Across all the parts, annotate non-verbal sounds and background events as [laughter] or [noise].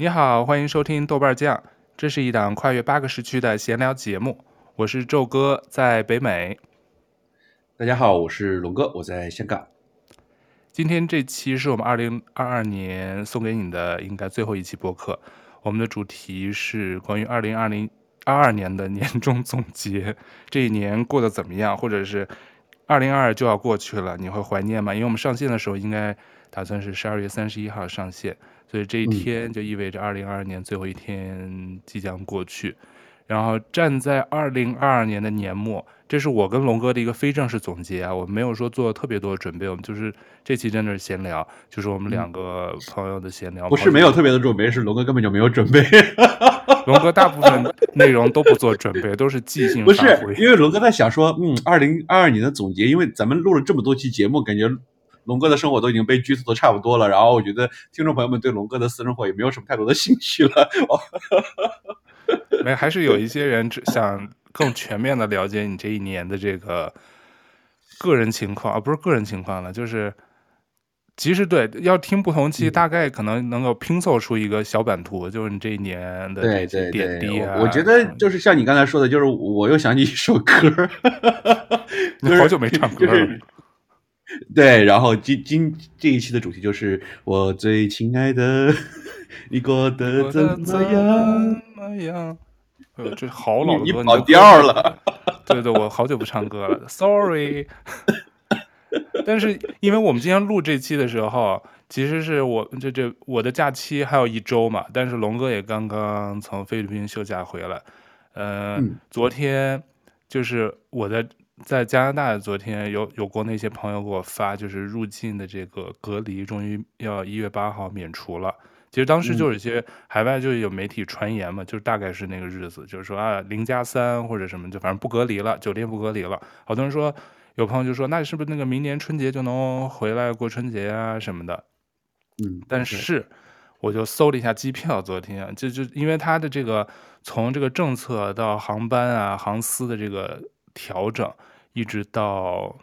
你好，欢迎收听豆瓣酱，这是一档跨越八个时区的闲聊节目。我是宙哥，在北美。大家好，我是龙哥，我在香港。今天这期是我们二零二二年送给你的应该最后一期播客。我们的主题是关于二零二零二二年的年终总结，[laughs] 这一年过得怎么样？或者是二零二二就要过去了，你会怀念吗？因为我们上线的时候应该打算是十二月三十一号上线。所以这一天就意味着二零二二年最后一天即将过去，嗯、然后站在二零二二年的年末，这是我跟龙哥的一个非正式总结啊，我没有说做特别多的准备，我们就是这期真的是闲聊，就是我们两个朋友的闲聊。不是没有特别的准备，是龙哥根本就没有准备。龙哥大部分内容都不做准备，都是即兴 [laughs] 发挥。不是，因为龙哥在想说，嗯，二零二二年的总结，因为咱们录了这么多期节目，感觉。龙哥的生活都已经被剧透的差不多了，然后我觉得听众朋友们对龙哥的私生活也没有什么太多的兴趣了。[laughs] 没，还是有一些人只想更全面的了解你这一年的这个个人情况啊，不是个人情况了，就是其实对，要听不同期，大概可能能够拼凑出一个小版图，嗯、就是你这一年的这些点滴啊。我觉得就是像你刚才说的，就是我又想起一首歌，你好久没唱歌了。就是 [laughs] 对，然后今今这一期的主题就是我最亲爱的，你过得怎么样？怎么样？哎呦，这好老的歌，你跑调了。对对，我好久不唱歌了，sorry。[laughs] 但是因为我们今天录这期的时候，其实是我这这我的假期还有一周嘛，但是龙哥也刚刚从菲律宾休假回来。呃、嗯，昨天就是我的。在加拿大，昨天有有过那些朋友给我发，就是入境的这个隔离终于要一月八号免除了。其实当时就有一些海外就有媒体传言嘛，就是大概是那个日子，就是说啊零加三或者什么，就反正不隔离了，酒店不隔离了。好多人说，有朋友就说，那是不是那个明年春节就能回来过春节啊什么的？嗯，但是我就搜了一下机票，昨天就就因为它的这个从这个政策到航班啊航司的这个调整。一直到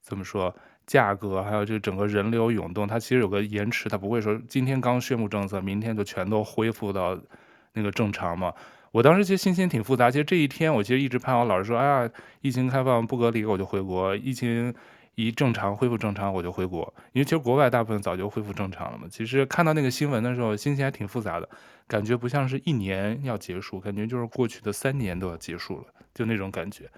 怎么说价格，还有这整个人流涌动，它其实有个延迟，它不会说今天刚宣布政策，明天就全都恢复到那个正常嘛。我当时其实心情挺复杂，其实这一天我其实一直盼望老师说，哎呀，疫情开放不隔离我就回国，疫情一正常恢复正常我就回国，因为其实国外大部分早就恢复正常了嘛。其实看到那个新闻的时候，心情还挺复杂的，感觉不像是一年要结束，感觉就是过去的三年都要结束了，就那种感觉。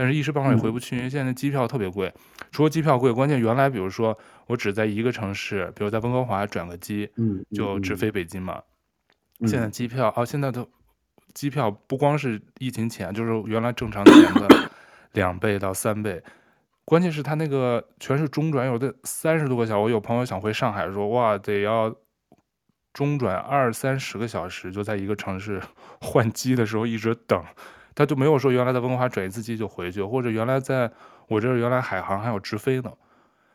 但是，一时半会儿也回不去，因为现在机票特别贵。除了机票贵，关键原来比如说我只在一个城市，比如在温哥华转个机，就直飞北京嘛。现在机票哦，现在的机票不光是疫情前，就是原来正常前的 [laughs] 两倍到三倍。关键是他那个全是中转，有的三十多个小时。我有朋友想回上海，说哇，得要中转二三十个小时，就在一个城市 [laughs] 换机的时候一直等。他就没有说原来在温哥华转一次机就回去，或者原来在我这儿原来海航还有直飞呢，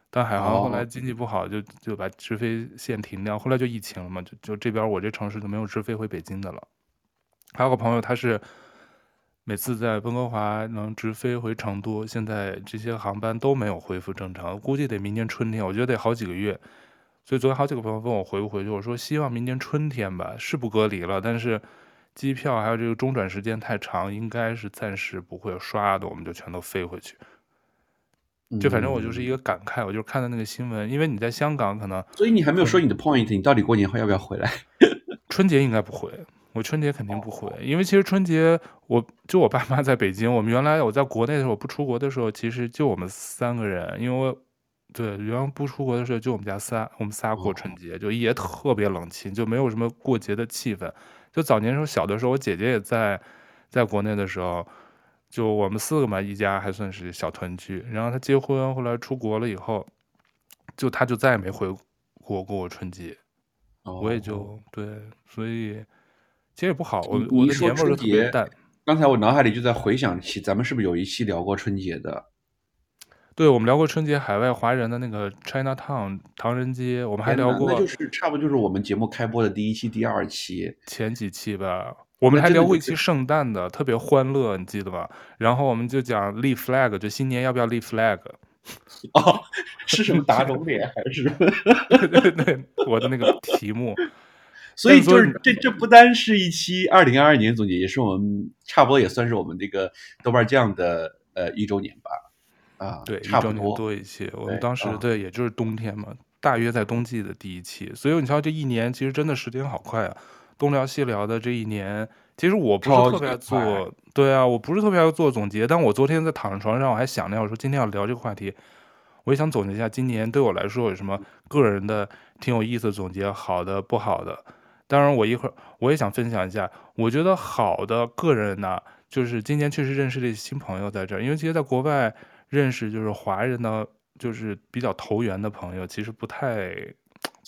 但海航后来经济不好，就就把直飞线停掉，后来就疫情了嘛，就就这边我这城市就没有直飞回北京的了。还有个朋友他是每次在温哥华能直飞回成都，现在这些航班都没有恢复正常，估计得明年春天，我觉得得好几个月。所以昨天好几个朋友问我回不回去，我说希望明年春天吧，是不隔离了，但是。机票还有这个中转时间太长，应该是暂时不会刷的，我们就全都飞回去。就反正我就是一个感慨，我就看到那个新闻，因为你在香港可能，所以你还没有说你的 point，你到底过年后要不要回来？[laughs] 春节应该不回，我春节肯定不回，因为其实春节我就我爸妈在北京，我们原来我在国内的时候不出国的时候，其实就我们三个人，因为我对原来不出国的时候就我们家仨，我们仨过春节，就也特别冷清，就没有什么过节的气氛。就早年时候小的时候，我姐姐也在，在国内的时候，就我们四个嘛，一家还算是小团聚。然后她结婚，后来出国了以后，就她就再也没回国过过春节。哦、我也就对，所以其实也不好。我我的年味儿特别淡。刚才我脑海里就在回想起，咱们是不是有一期聊过春节的？对，我们聊过春节海外华人的那个 China Town 唐人街，我们还聊过，那就是差不多就是我们节目开播的第一期、第二期，前几期吧。我们还聊过一期圣诞的，特别欢乐，你记得吧？然后我们就讲立 flag，就新年要不要立 flag？哦，是什么打肿脸还是？[laughs] 对对对，我的那个题目。[laughs] 所以就是这这不单是一期二零二二年总结，也是我们差不多也算是我们这个豆瓣酱的呃一周年吧。啊，对，差不多一周年多一些。我们当时对，对，也就是冬天嘛，大约在冬季的第一期。所以你瞧，这一年其实真的时间好快啊，东聊西聊的这一年，其实我不是特别爱做，对啊，我不是特别爱做总结。但我昨天在躺在床上，我还想着，我说今天要聊这个话题，我也想总结一下今年对我来说有什么个人的挺有意思的总结，好的不好的。当然，我一会儿我也想分享一下，我觉得好的个人呢，就是今年确实认识了一些新朋友在这儿，因为其实在国外。认识就是华人的，就是比较投缘的朋友，其实不太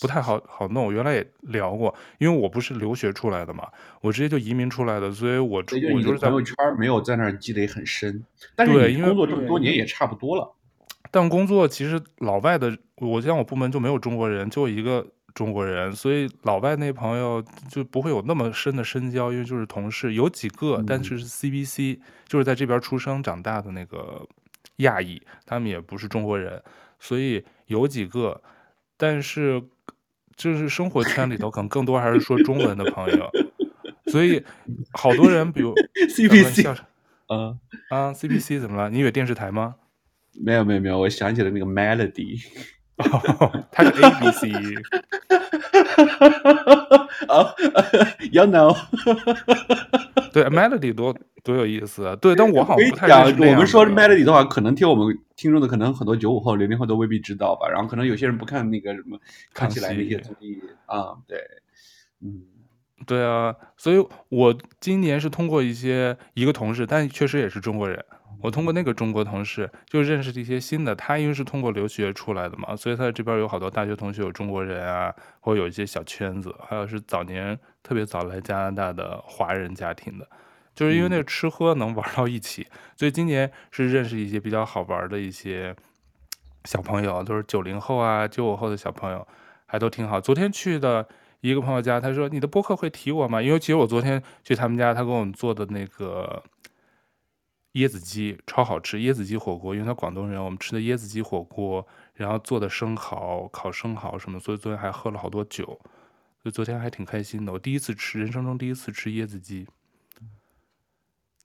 不太好好弄。我原来也聊过，因为我不是留学出来的嘛，我直接就移民出来的，所以我就是朋友圈没有在那儿积累很深。但是你工作这么多年也差不多了。但工作其实老外的，我像我部门就没有中国人，就一个中国人，所以老外那朋友就不会有那么深的深交，因为就是同事有几个，但是是 CBC，就是在这边出生长大的那个。亚裔，他们也不是中国人，所以有几个，但是就是生活圈里头可能更多还是说中文的朋友，所以好多人，比如 [laughs] CBC，嗯啊，CBC 怎么了？你以为电视台吗？没有没有没有，我想起了那个 Melody，它是 ABC。[laughs] 啊，You [laughs] know，对，Melody 多多有意思啊！对，但我好像不太。我们说 Melody 的话，可能听我们听众的可能很多九五后、零零后都未必知道吧。然后可能有些人不看那个什么看起来那些综艺啊，对，嗯，对啊。所以我今年是通过一些一个同事，但确实也是中国人。我通过那个中国同事就认识了一些新的，他因为是通过留学出来的嘛，所以他这边有好多大学同学有中国人啊，或者有一些小圈子，还有是早年特别早来加拿大的华人家庭的，就是因为那个吃喝能玩到一起，嗯、所以今年是认识一些比较好玩的一些小朋友，都是九零后啊、九五后的小朋友，还都挺好。昨天去的一个朋友家，他说：“你的播客会提我吗？”因为其实我昨天去他们家，他给我们做的那个。椰子鸡超好吃，椰子鸡火锅，因为他广东人，我们吃的椰子鸡火锅，然后做的生蚝、烤生蚝什么，所以昨天还喝了好多酒，所以昨天还挺开心的。我第一次吃，人生中第一次吃椰子鸡，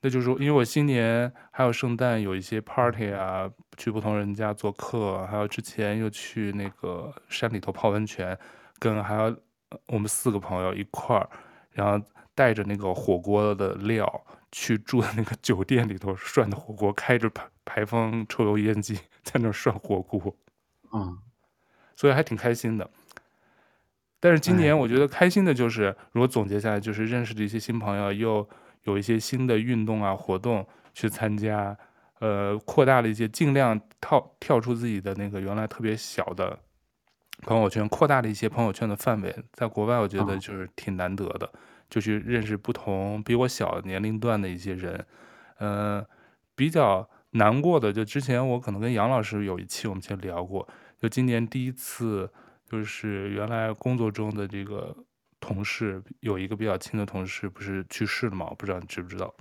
那就是因为我新年还有圣诞有一些 party 啊，去不同人家做客，还有之前又去那个山里头泡温泉，跟还有我们四个朋友一块儿，然后带着那个火锅的料。去住的那个酒店里头涮的火锅，开着排排风抽油烟机在那涮火锅，嗯，所以还挺开心的。但是今年我觉得开心的就是，如果总结下来，就是认识了一些新朋友，又有一些新的运动啊活动去参加，呃，扩大了一些，尽量跳跳出自己的那个原来特别小的朋友圈，扩大了一些朋友圈的范围。在国外，我觉得就是挺难得的。就去认识不同比我小年龄段的一些人，嗯、呃，比较难过的就之前我可能跟杨老师有一期我们先聊过，就今年第一次就是原来工作中的这个同事有一个比较亲的同事不是去世了嘛？我不知道你知不知道，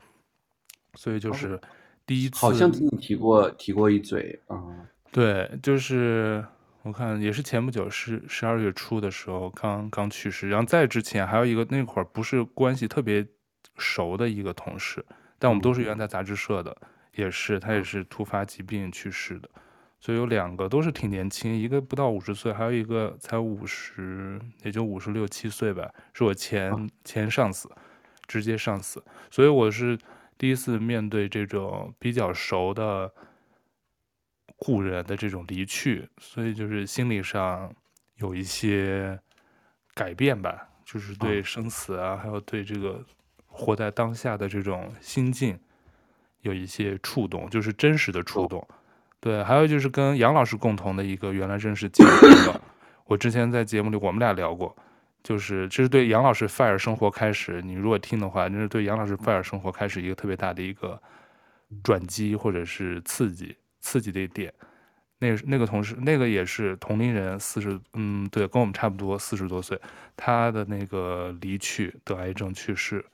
所以就是第一次好像听你提过提过一嘴啊，嗯、对，就是。我看也是前不久，是十二月初的时候刚刚去世，然后在之前还有一个那会儿不是关系特别熟的一个同事，但我们都是原来在杂志社的，也是他也是突发疾病去世的，所以有两个都是挺年轻，一个不到五十岁，还有一个才五十，也就五十六七岁吧，是我前前上司，直接上司，所以我是第一次面对这种比较熟的。故人的这种离去，所以就是心理上有一些改变吧，就是对生死啊，还有对这个活在当下的这种心境有一些触动，就是真实的触动。对，还有就是跟杨老师共同的一个原来认识的朋友，我之前在节目里我们俩聊过，就是这是对杨老师 FIRE 生活开始，你如果听的话，那是对杨老师 FIRE 生活开始一个特别大的一个转机或者是刺激。刺激的一点，那个那个同事，那个也是同龄人，四十，嗯，对，跟我们差不多，四十多岁。他的那个离去，得癌症去世，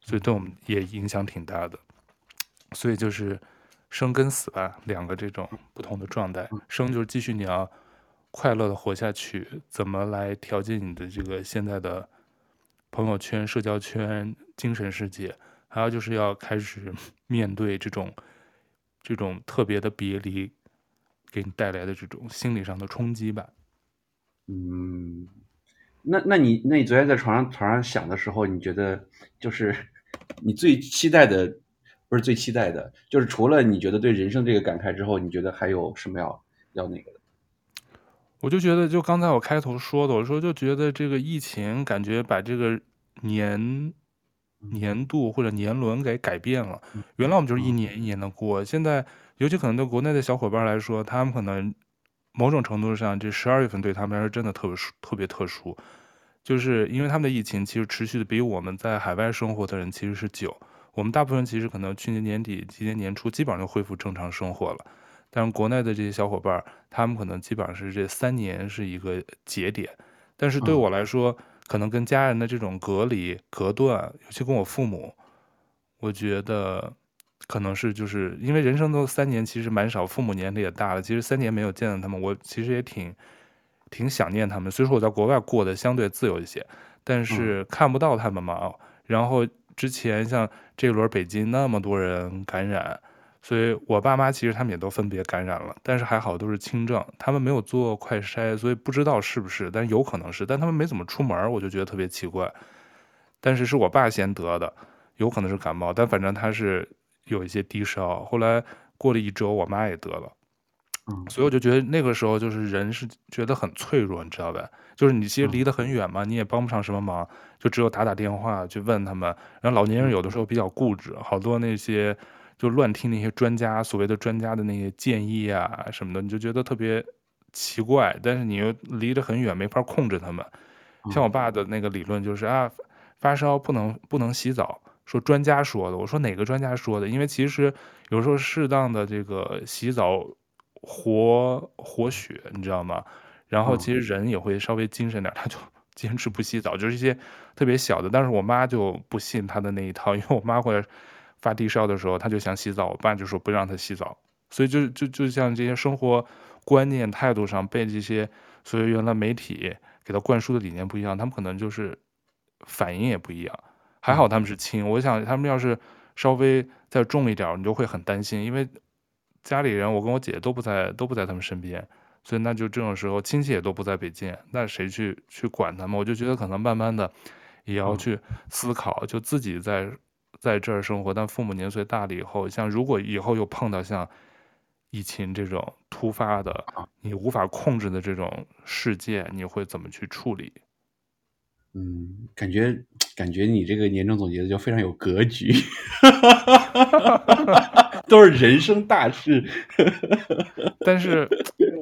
所以对我们也影响挺大的。所以就是生跟死吧，两个这种不同的状态。生就是继续你要快乐的活下去，怎么来调节你的这个现在的朋友圈、社交圈、精神世界，还有就是要开始面对这种这种特别的别离给你带来的这种心理上的冲击吧。嗯，那那你那你昨天在床上床上想的时候，你觉得就是你最期待的，不是最期待的，就是除了你觉得对人生这个感慨之后，你觉得还有什么要要那个的？我就觉得，就刚才我开头说的，我说就觉得这个疫情感觉把这个年年度或者年轮给改变了。原来我们就是一年一年的过，现在尤其可能对国内的小伙伴来说，他们可能某种程度上，这十二月份对他们来说真的特别殊，特别特殊，就是因为他们的疫情其实持续的比我们在海外生活的人其实是久。我们大部分人其实可能去年年底、今年年初基本上就恢复正常生活了。但是国内的这些小伙伴，他们可能基本上是这三年是一个节点，但是对我来说，可能跟家人的这种隔离、隔断，尤其跟我父母，我觉得可能是就是因为人生都三年，其实蛮少，父母年龄也大了，其实三年没有见到他们，我其实也挺挺想念他们。虽说我在国外过得相对自由一些，但是看不到他们嘛。然后之前像这轮北京那么多人感染。所以，我爸妈其实他们也都分别感染了，但是还好都是轻症，他们没有做快筛，所以不知道是不是，但有可能是，但他们没怎么出门，我就觉得特别奇怪。但是是我爸先得的，有可能是感冒，但反正他是有一些低烧。后来过了一周，我妈也得了，所以我就觉得那个时候就是人是觉得很脆弱，你知道吧？就是你其实离得很远嘛，你也帮不上什么忙，就只有打打电话去问他们。然后老年人有的时候比较固执，好多那些。就乱听那些专家所谓的专家的那些建议啊什么的，你就觉得特别奇怪。但是你又离得很远，没法控制他们。像我爸的那个理论就是啊，发烧不能不能洗澡，说专家说的。我说哪个专家说的？因为其实有时候适当的这个洗澡活活血，你知道吗？然后其实人也会稍微精神点，他就 [laughs] 坚持不洗澡，就是一些特别小的。但是我妈就不信他的那一套，因为我妈会。发低烧的时候，他就想洗澡，我爸就说不让他洗澡，所以就就就像这些生活观念态度上被这些所以原来媒体给他灌输的理念不一样，他们可能就是反应也不一样。还好他们是亲，我想他们要是稍微再重一点，你就会很担心，因为家里人我跟我姐姐都不在，都不在他们身边，所以那就这种时候亲戚也都不在北京，那谁去去管他们？我就觉得可能慢慢的也要去思考，就自己在。在这儿生活，但父母年岁大了以后，像如果以后又碰到像疫情这种突发的、你无法控制的这种事件，你会怎么去处理？嗯，感觉感觉你这个年终总结的就非常有格局，[laughs] 都是人生大事。[laughs] 但是，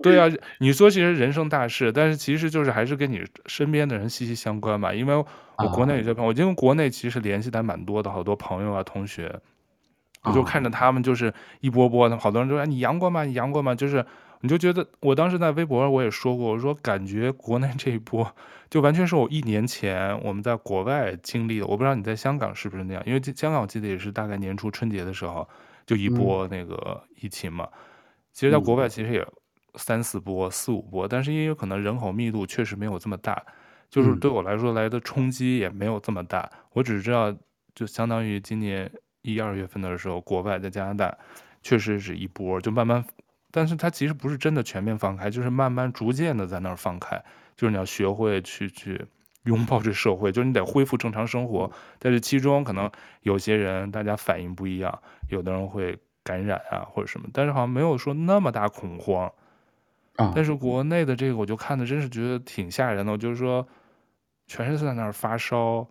对啊，你说其实人生大事，但是其实就是还是跟你身边的人息息相关吧。因为我国内有些朋友，我因为国内其实联系的蛮多的，好多朋友啊、同学，我就看着他们就是一波波的，好多人说：“哎，你阳过吗？你阳过吗？”就是。你就觉得，我当时在微博我也说过，我说感觉国内这一波，就完全是我一年前我们在国外经历的。我不知道你在香港是不是那样，因为香港我记得也是大概年初春节的时候就一波那个疫情嘛。其实，在国外其实也三四波、四五波，但是因为可能人口密度确实没有这么大，就是对我来说来的冲击也没有这么大。我只知道，就相当于今年一二月份的时候，国外在加拿大确实是一波，就慢慢。但是它其实不是真的全面放开，就是慢慢逐渐的在那儿放开，就是你要学会去去拥抱这社会，就是你得恢复正常生活。在这其中，可能有些人大家反应不一样，有的人会感染啊或者什么，但是好像没有说那么大恐慌。但是国内的这个，我就看的真是觉得挺吓人的，就是说全是在那儿发烧，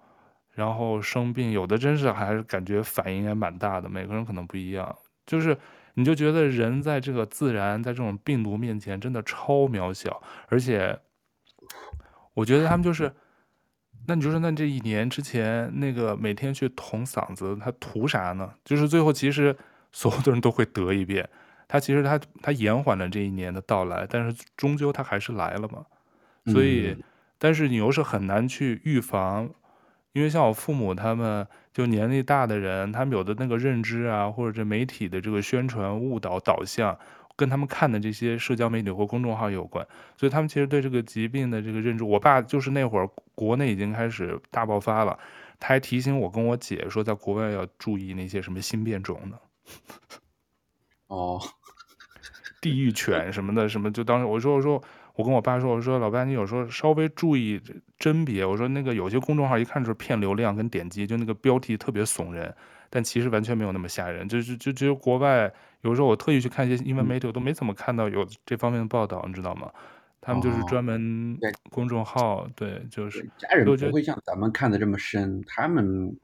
然后生病，有的真是还是感觉反应也蛮大的，每个人可能不一样，就是。你就觉得人在这个自然，在这种病毒面前真的超渺小，而且，我觉得他们就是，那你就说，那这一年之前那个每天去捅嗓子，他图啥呢？就是最后其实所有的人都会得一遍，他其实他他延缓了这一年的到来，但是终究他还是来了嘛。所以，但是你又是很难去预防。因为像我父母他们就年龄大的人，他们有的那个认知啊，或者这媒体的这个宣传误导导向，跟他们看的这些社交媒体或公众号有关，所以他们其实对这个疾病的这个认知，我爸就是那会儿国内已经开始大爆发了，他还提醒我跟我姐说，在国外要注意那些什么新变种的，哦，[laughs] 地狱犬什么的什么，就当时我说我说。我跟我爸说：“我说老爸，你有时候稍微注意甄别。我说那个有些公众号一看就是骗流量跟点击，就那个标题特别耸人，但其实完全没有那么吓人。就是就只有国外有时候我特意去看一些英文媒体，我都没怎么看到有这方面的报道，你知道吗？他们就是专门公众号，哦、对，就是家人不会像咱们看的这么深，他们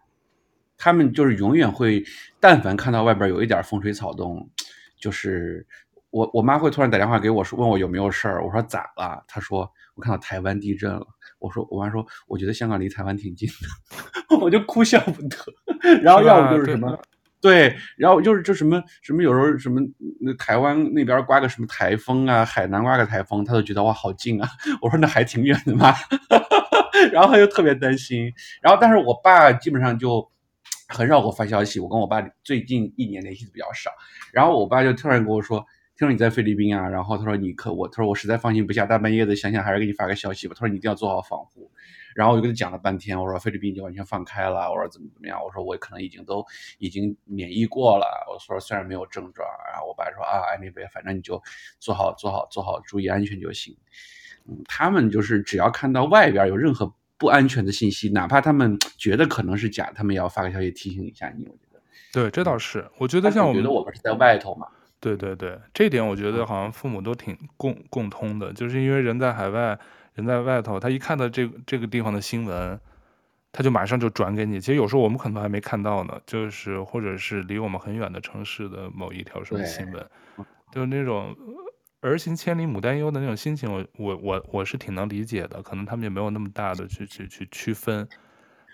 他们就是永远会，但凡看到外边有一点风吹草动，就是。”我我妈会突然打电话给我说，问我有没有事儿。我说咋了？她说我看到台湾地震了。我说我妈说我觉得香港离台湾挺近的，[laughs] 我就哭笑不得。然后要不就是什么对，然后就是就什么什么有时候什么那台湾那边刮个什么台风啊，海南刮个台风，她都觉得哇好近啊。[laughs] 我说那还挺远的嘛。[laughs] 然后她就特别担心。然后但是我爸基本上就很少给我发消息，我跟我爸最近一年联系的比较少。然后我爸就突然跟我说。听说你在菲律宾啊，然后他说你可我，他说我实在放心不下，大半夜的想想还是给你发个消息吧。他说你一定要做好防护，然后我就跟他讲了半天，我说菲律宾已经完全放开了，我说怎么怎么样，我说我可能已经都已经免疫过了，我说虽然没有症状，然后我爸说啊，anyway，反正你就做好做好做好，注意安全就行。嗯，他们就是只要看到外边有任何不安全的信息，哪怕他们觉得可能是假，他们也要发个消息提醒一下你。我觉得，对，这倒是，我觉得像我们觉得我们是在外头嘛。对对对，这点我觉得好像父母都挺共共通的，就是因为人在海外，人在外头，他一看到这个这个地方的新闻，他就马上就转给你。其实有时候我们可能还没看到呢，就是或者是离我们很远的城市的某一条什么新闻，就是那种儿行千里母担忧的那种心情，我我我我是挺能理解的。可能他们也没有那么大的去去去区分。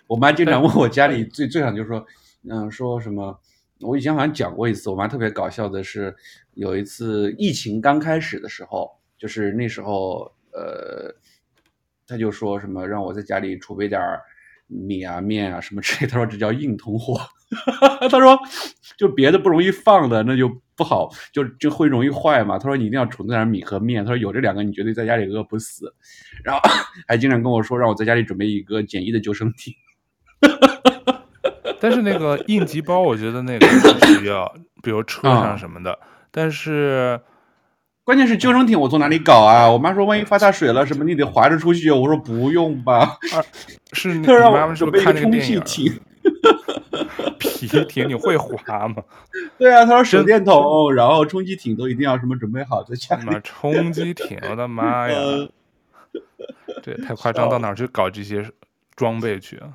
我妈经常问我家里最最想就是说，嗯，说什么？我以前好像讲过一次，我妈特别搞笑的是，有一次疫情刚开始的时候，就是那时候，呃，她就说什么让我在家里储备点米啊、面啊什么之类，她说这叫硬通货，[laughs] 她说就别的不容易放的那就不好，就就会容易坏嘛。她说你一定要储存点米和面，她说有这两个你绝对在家里饿不死，然后 [coughs] 还经常跟我说让我在家里准备一个简易的救生艇。[laughs] 但是那个应急包，我觉得那个 [coughs] 是需要，比如车上什么的。嗯、但是，关键是救生艇我从哪里搞啊？我妈说万一发大水了什么，你得划着出去。我说不用吧。啊、是你 [laughs] 妈妈准备看那个电影。皮艇你会划吗？[laughs] 对啊，他说手电筒，然后冲击艇都一定要什么准备好在家里。冲击艇，我的妈呀！[laughs] 这也太夸张，到哪儿去搞这些装备去啊？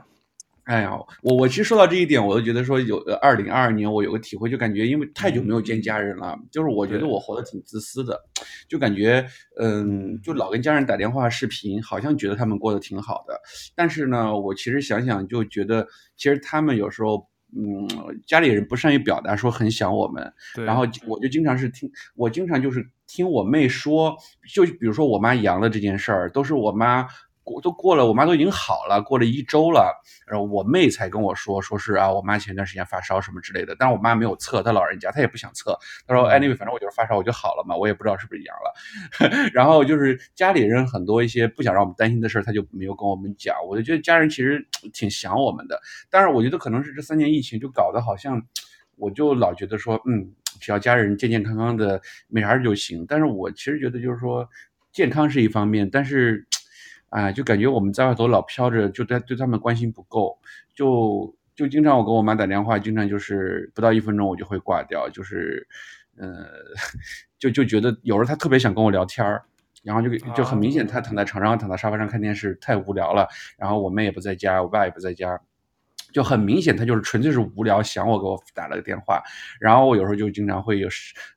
哎呀，我我其实说到这一点，我都觉得说有二零二二年我有个体会，就感觉因为太久没有见家人了，就是我觉得我活得挺自私的，就感觉嗯，就老跟家人打电话视频，好像觉得他们过得挺好的，但是呢，我其实想想就觉得，其实他们有时候嗯，家里人不善于表达，说很想我们，然后我就经常是听，我经常就是听我妹说，就比如说我妈阳了这件事儿，都是我妈。过都过了，我妈都已经好了，过了一周了，然后我妹才跟我说，说是啊，我妈前段时间发烧什么之类的，但是我妈没有测，她老人家她也不想测，她说 anyway，反正我就是发烧，我就好了嘛，我也不知道是不是阳了。[laughs] 然后就是家里人很多一些不想让我们担心的事儿，她就没有跟我们讲。我就觉得家人其实挺想我们的，但是我觉得可能是这三年疫情就搞得好像，我就老觉得说，嗯，只要家人健健康康的没啥事就行。但是我其实觉得就是说，健康是一方面，但是。哎，就感觉我们在外头老飘着，就对对他们关心不够，就就经常我跟我妈打电话，经常就是不到一分钟我就会挂掉，就是，呃，[laughs] 就就觉得有时候她特别想跟我聊天儿，然后就就很明显她躺在床上，躺在沙发上看电视太无聊了，然后我妹也不在家，我爸也不在家，就很明显她就是纯粹是无聊想我给我打了个电话，然后我有时候就经常会有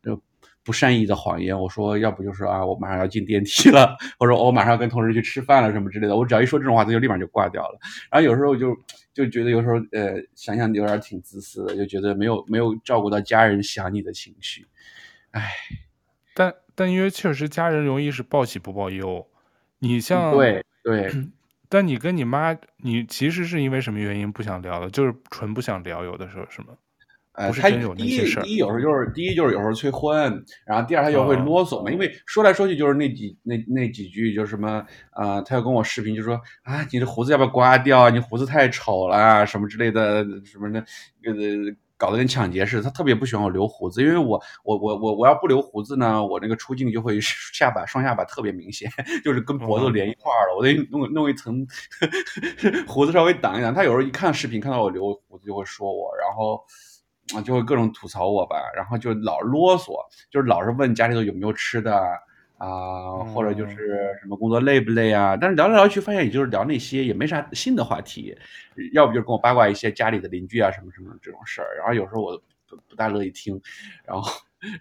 就。不善意的谎言，我说要不就是啊，我马上要进电梯了，[laughs] 或者我马上要跟同事去吃饭了什么之类的。我只要一说这种话，他就立马就挂掉了。然后有时候就就觉得有时候呃想想有点挺自私的，就觉得没有没有照顾到家人想你的情绪。唉，但但因为确实家人容易是报喜不报忧。你像对对，[clears throat] 但你跟你妈，你其实是因为什么原因不想聊的？就是纯不想聊，有的时候是吗？呃，他第一第一有时候就是第一就是有时候催婚，然后第二他就会啰嗦嘛，哦、因为说来说去就是那几那那几句，就是什么啊、呃，他要跟我视频就说啊，你的胡子要不要刮掉？你胡子太丑了，什么之类的，什么的，呃，搞得跟抢劫似的。他特别不喜欢我留胡子，因为我我我我我要不留胡子呢，我那个出镜就会 [laughs] 下巴双下巴特别明显，就是跟脖子连一块儿了，我得弄弄一层 [laughs] 胡子稍微挡一挡。他有时候一看视频看到我留胡子就会说我，然后。啊，就会各种吐槽我吧，然后就老啰嗦，就是老是问家里头有没有吃的啊，或者就是什么工作累不累啊？但是聊来聊去，发现也就是聊那些，也没啥新的话题，要不就是跟我八卦一些家里的邻居啊什么什么这种事儿。然后有时候我不不大乐意听，然后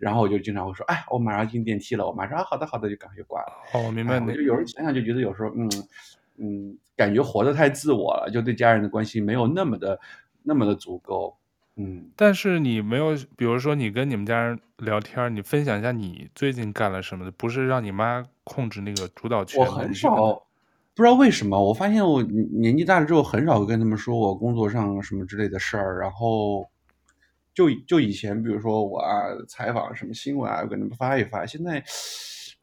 然后我就经常会说，哎，我马上进电梯了，我马上啊，好的好的，就赶快就挂了。哦，我明白。我就有时候想想就觉得有时候，嗯嗯，感觉活得太自我了，就对家人的关心没有那么的那么的足够。嗯，但是你没有，比如说你跟你们家人聊天，你分享一下你最近干了什么的，不是让你妈控制那个主导权。我很少，不知道为什么，我发现我年纪大了之后，很少会跟他们说我工作上什么之类的事儿。然后就就以前，比如说我啊采访什么新闻啊，我给他们发一发。现在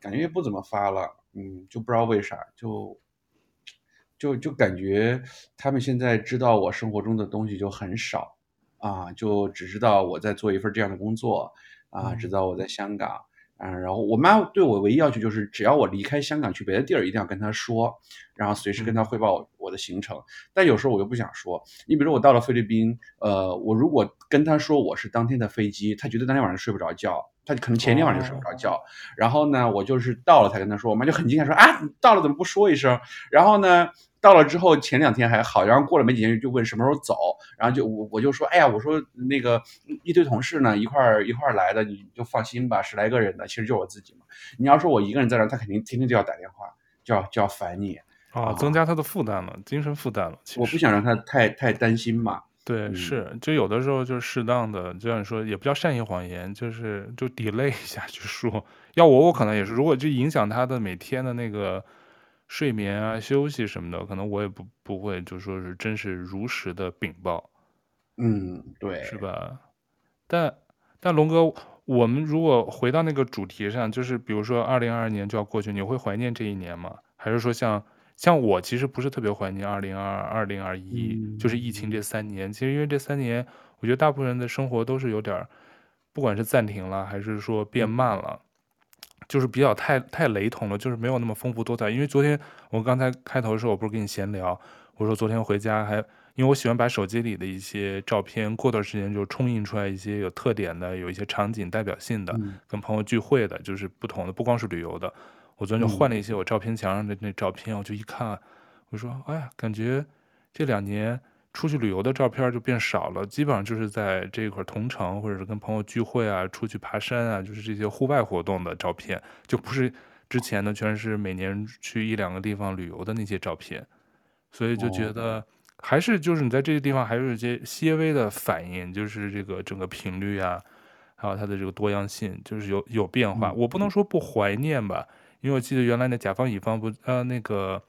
感觉也不怎么发了，嗯，就不知道为啥，就就就感觉他们现在知道我生活中的东西就很少。啊，就只知道我在做一份这样的工作，啊，知道我在香港，嗯，然后我妈对我唯一要求就是，只要我离开香港去别的地儿，一定要跟她说，然后随时跟她汇报我的行程。但有时候我又不想说，你比如说我到了菲律宾，呃，我如果跟她说我是当天的飞机，她觉得当天晚上睡不着觉，她可能前天晚上就睡不着觉。然后呢，我就是到了才跟她说，我妈就很惊讶说啊，你到了怎么不说一声？然后呢？到了之后，前两天还好，然后过了没几天就问什么时候走，然后就我我就说，哎呀，我说那个一堆同事呢，一块儿一块儿来的，你就放心吧，十来个人的，其实就是我自己嘛。你要说我一个人在这儿，他肯定天天就要打电话，就要就要烦你啊，增加他的负担了，精神负担了。其实我不想让他太太担心嘛。对，嗯、是，就有的时候就是适当的，就像你说，也不叫善意谎言，就是就 delay 一下就说。要我，我可能也是，如果就影响他的每天的那个。睡眠啊，休息什么的，可能我也不不会，就说是真是如实的禀报，嗯，对，是吧？但但龙哥，我们如果回到那个主题上，就是比如说二零二二年就要过去，你会怀念这一年吗？还是说像像我其实不是特别怀念二零二二、二零二一，就是疫情这三年。其实因为这三年，我觉得大部分人的生活都是有点，不管是暂停了，还是说变慢了。嗯就是比较太太雷同了，就是没有那么丰富多彩。因为昨天我刚才开头的时候，我不是跟你闲聊，我说昨天回家还，因为我喜欢把手机里的一些照片，过段时间就冲印出来一些有特点的，有一些场景代表性的，跟朋友聚会的，就是不同的，不光是旅游的。我昨天就换了一些我照片墙上的那照片，我就一看，我说，哎呀，感觉这两年。出去旅游的照片就变少了，基本上就是在这块同城，或者是跟朋友聚会啊，出去爬山啊，就是这些户外活动的照片，就不是之前的全是每年去一两个地方旅游的那些照片，所以就觉得还是就是你在这个地方还是有一些些微的反应，就是这个整个频率啊，还有它的这个多样性，就是有有变化。我不能说不怀念吧，因为我记得原来那甲方乙方不呃那个。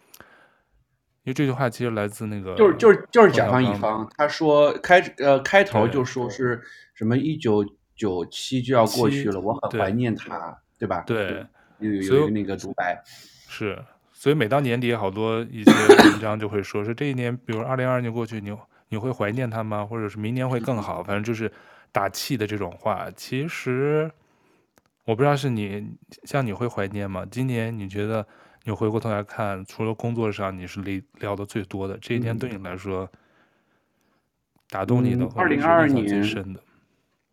因为这句话其实来自那个，就是就是就是甲方乙方，他说开呃开头就说是什么一九九七就要过去了，我很怀念他，对吧？对，有有那个独白，是，所以每到年底，好多一些文章就会说是这一年，比如二零二二年过去，你你会怀念他吗？或者是明年会更好？反正就是打气的这种话。其实我不知道是你像你会怀念吗？今年你觉得？你回过头来看，除了工作上你是聊聊的最多的，这一天对你来说、嗯、打动你的，二零二二年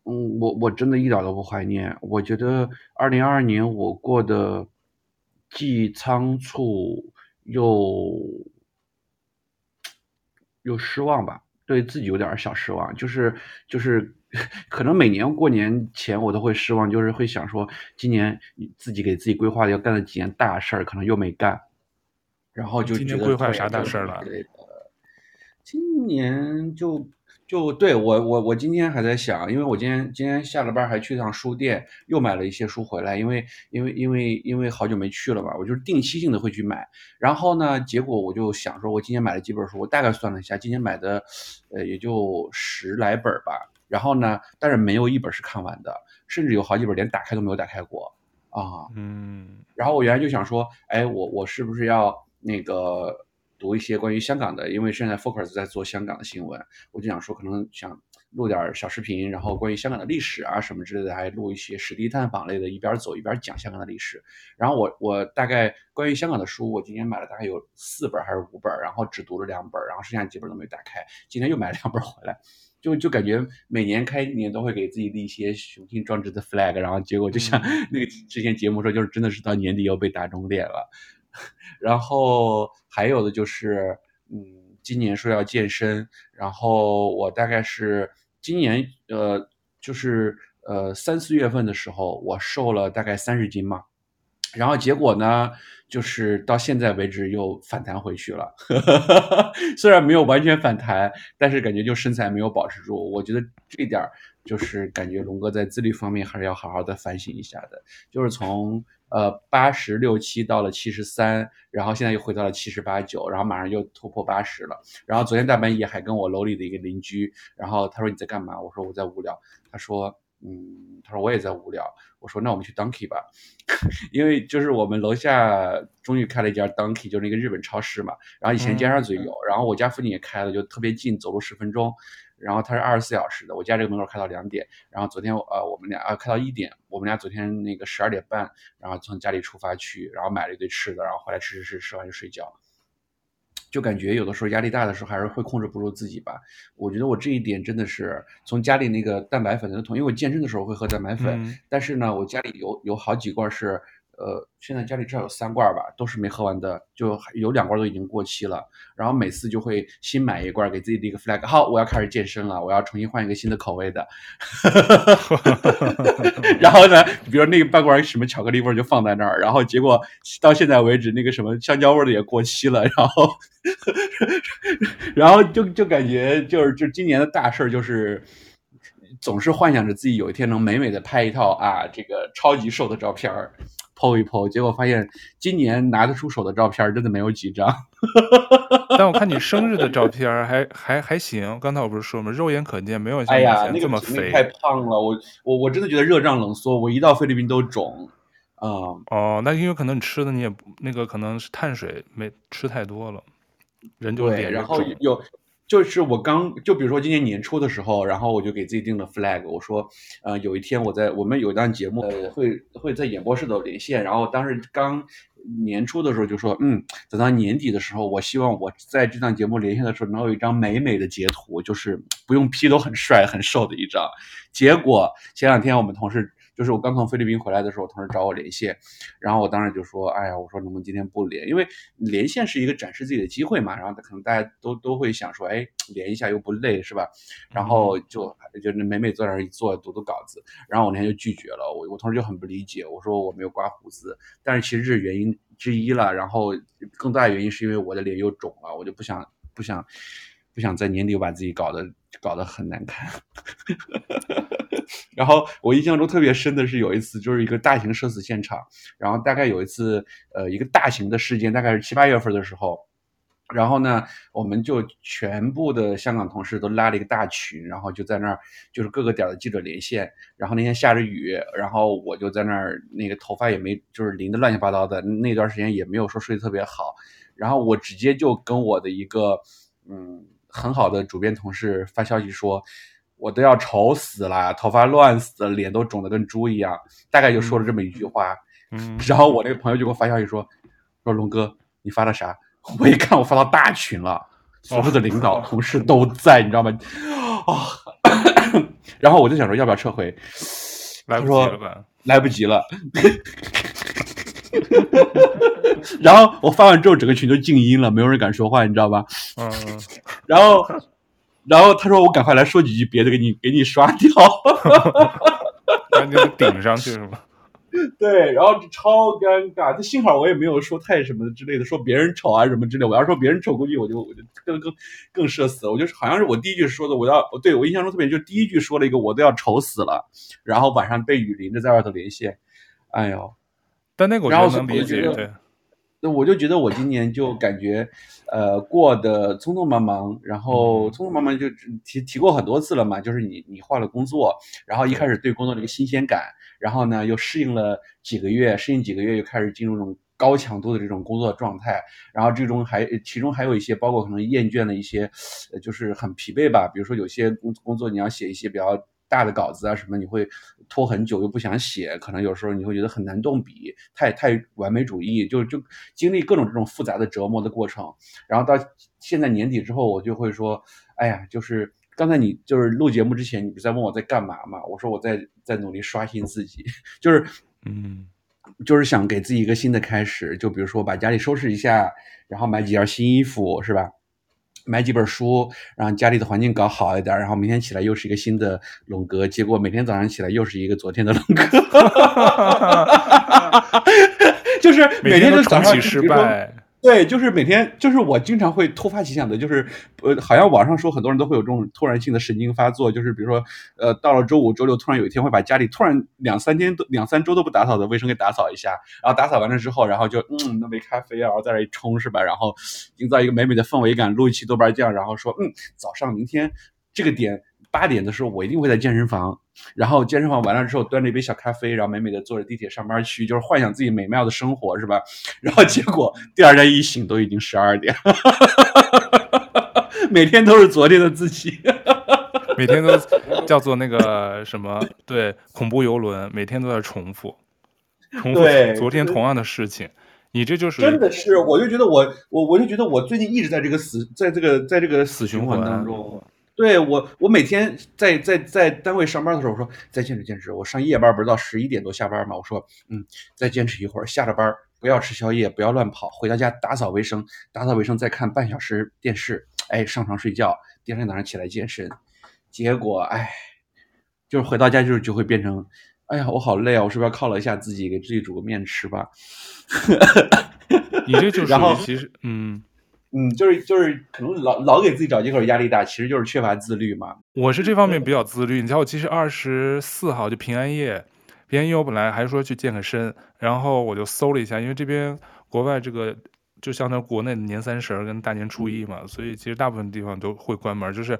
嗯，我我真的一点都不怀念。我觉得二零二二年我过得既仓促又又失望吧，对自己有点小失望，就是就是。可能每年过年前我都会失望，就是会想说，今年自己给自己规划的要干的几件大事儿，可能又没干，然后就今年规划啥大事儿了？今年就就对我我我今天还在想，因为我今天今天下了班还去趟书店，又买了一些书回来，因为因为因为因为好久没去了嘛，我就是定期性的会去买，然后呢，结果我就想说，我今年买了几本书，我大概算了一下，今年买的呃也就十来本吧。然后呢，但是没有一本是看完的，甚至有好几本连打开都没有打开过啊。嗯，然后我原来就想说，哎，我我是不是要那个读一些关于香港的？因为现在 Focus 在做香港的新闻，我就想说，可能想。录点小视频，然后关于香港的历史啊什么之类的，还录一些实地探访类的，一边走一边讲香港的历史。然后我我大概关于香港的书，我今年买了大概有四本还是五本，然后只读了两本，然后剩下几本都没打开。今天又买了两本回来，就就感觉每年开年都会给自己立一些雄心壮志的 flag，然后结果就像 [laughs] 那个之前节目说，就是真的是到年底又被打肿脸了。[laughs] 然后还有的就是，嗯，今年说要健身，然后我大概是。今年呃，就是呃三四月份的时候，我瘦了大概三十斤嘛，然后结果呢，就是到现在为止又反弹回去了，[laughs] 虽然没有完全反弹，但是感觉就身材没有保持住。我觉得这一点就是感觉龙哥在自律方面还是要好好的反省一下的，就是从。呃，八十六七到了七十三，然后现在又回到了七十八九，然后马上又突破八十了。然后昨天大半夜还跟我楼里的一个邻居，然后他说你在干嘛？我说我在无聊。他说嗯，他说我也在无聊。我说那我们去 Donkey 吧，[laughs] 因为就是我们楼下终于开了一家 Donkey，就是那个日本超市嘛。然后以前尖沙咀有，然后我家附近也开了，就特别近，走路十分钟。然后它是二十四小时的，我家这个门口开到两点。然后昨天呃，我们俩啊开到一点，我们俩昨天那个十二点半，然后从家里出发去，然后买了一堆吃的，然后回来吃吃吃，吃完就睡觉。就感觉有的时候压力大的时候，还是会控制不住自己吧。我觉得我这一点真的是从家里那个蛋白粉的桶，因为我健身的时候会喝蛋白粉，嗯、但是呢，我家里有有好几罐是。呃，现在家里至少有三罐吧，都是没喝完的，就有两罐都已经过期了。然后每次就会新买一罐，给自己立个 flag，好，我要开始健身了，我要重新换一个新的口味的。[laughs] 然后呢，比如那个半罐什么巧克力味就放在那儿，然后结果到现在为止，那个什么香蕉味的也过期了。然后，[laughs] 然后就就感觉就是就今年的大事儿就是，总是幻想着自己有一天能美美的拍一套啊这个超级瘦的照片儿。PO 一 PO，结果发现今年拿得出手的照片真的没有几张。[laughs] 但我看你生日的照片还还还行。刚才我不是说吗？肉眼可见，没有像以前这么肥。哎呀，那个太胖了，我我我真的觉得热胀冷缩，我一到菲律宾都肿。啊、嗯、哦，那因为可能你吃的你也那个可能是碳水没吃太多了，人就脸然后有。就是我刚就比如说今年年初的时候，然后我就给自己定了 flag，我说，呃，有一天我在我们有一档节目，呃，会会在演播室的连线，然后当时刚年初的时候就说，嗯，等到年底的时候，我希望我在这档节目连线的时候能有一张美美的截图，就是不用 P 都很帅很瘦的一张。结果前两天我们同事。就是我刚从菲律宾回来的时候，同事找我连线，然后我当时就说：“哎呀，我说能不能今天不连？因为连线是一个展示自己的机会嘛。然后可能大家都都会想说，哎，连一下又不累，是吧？然后就就那美美坐在那儿一坐，读读稿子。然后我那天就拒绝了。我我同事就很不理解，我说我没有刮胡子，但是其实这是原因之一了。然后更大的原因是因为我的脸又肿了，我就不想不想不想在年底把自己搞得搞得很难看。[laughs] ”然后我印象中特别深的是有一次，就是一个大型社死现场，然后大概有一次，呃，一个大型的事件，大概是七八月份的时候，然后呢，我们就全部的香港同事都拉了一个大群，然后就在那儿，就是各个点的记者连线，然后那天下着雨，然后我就在那儿，那个头发也没，就是淋得乱七八糟的，那段时间也没有说睡得特别好，然后我直接就跟我的一个，嗯，很好的主编同事发消息说。我都要愁死了，头发乱死了，脸都肿得跟猪一样，大概就说了这么一句话。嗯，[laughs] 然后我那个朋友就给我发消息说：“说龙哥，你发的啥？”我一看，我发到大群了，所有的领导同事都在，你知道吗？啊！[coughs] 然后我就想说，要不要撤回？来不及了吧？来不及了。[laughs] 然后我发完之后，整个群都静音了，没有人敢说话，你知道吧？嗯。然后。然后他说：“我赶快来说几句别的，给你 [laughs] 给你刷掉。[laughs] ”赶紧顶上去是吗？对，然后就超尴尬。就幸好我也没有说太什么之类的，说别人丑啊什么之类。我要说别人丑，估计我就我就更更更社死了。我就是好像是我第一句说的，我要对我印象中特别，就第一句说了一个我都要丑死了。然后晚上被雨淋着在外头连线，哎呦！但那个我觉得能理解，对。那我就觉得我今年就感觉，呃，过得匆匆忙忙，然后匆匆忙忙就提提过很多次了嘛，就是你你换了工作，然后一开始对工作的一个新鲜感，然后呢又适应了几个月，适应几个月又开始进入这种高强度的这种工作状态，然后最终还其中还有一些包括可能厌倦了一些，就是很疲惫吧，比如说有些工工作你要写一些比较。大的稿子啊什么，你会拖很久又不想写，可能有时候你会觉得很难动笔，太太完美主义，就就经历各种这种复杂的折磨的过程。然后到现在年底之后，我就会说，哎呀，就是刚才你就是录节目之前，你不是在问我在干嘛嘛？我说我在在努力刷新自己，就是嗯，就是想给自己一个新的开始，就比如说把家里收拾一下，然后买几件新衣服，是吧？买几本书，让家里的环境搞好一点，然后明天起来又是一个新的龙哥，结果每天早上起来又是一个昨天的龙哥 [laughs] [laughs] 就是每天都早上失败。对，就是每天，就是我经常会突发奇想的，就是呃，好像网上说很多人都会有这种突然性的神经发作，就是比如说，呃，到了周五、周六，突然有一天会把家里突然两三天都两三周都不打扫的卫生给打扫一下，然后打扫完了之后，然后就嗯，那杯咖啡啊，然后在那一冲是吧？然后营造一个美美的氛围感，录一期豆瓣酱，然后说嗯，早上明天这个点。八点的时候，我一定会在健身房，然后健身房完了之后，端着一杯小咖啡，然后美美的坐着地铁上班去，就是幻想自己美妙的生活，是吧？[laughs] 然后结果第二天一醒，都已经十二点，[laughs] 每天都是昨天的自己，每天都叫做那个什么？对，恐怖游轮，每天都在重复，重复昨天同样的事情。你这就是真的是，我就觉得我我我就觉得我最近一直在这个死，在这个在这个死循环当中。对我，我每天在在在单位上班的时候，我说再坚持坚持。我上夜班不是到十一点多下班吗？我说，嗯，再坚持一会儿，下了班不要吃宵夜，不要乱跑，回到家打扫卫生，打扫卫生再看半小时电视，哎，上床睡觉，第二天早上起来健身。结果，哎，就是回到家就是就会变成，哎呀，我好累啊，我是不是要犒劳一下自己，给自己煮个面吃吧？[laughs] 你这就是然后其实，嗯。嗯，就是就是，可能老老给自己找借口，压力大，其实就是缺乏自律嘛。我是这方面比较自律。你瞧，我其实二十四号就平安夜，平安夜我本来还说去健个身，然后我就搜了一下，因为这边国外这个就相当于国内的年三十跟大年初一嘛，所以其实大部分地方都会关门，就是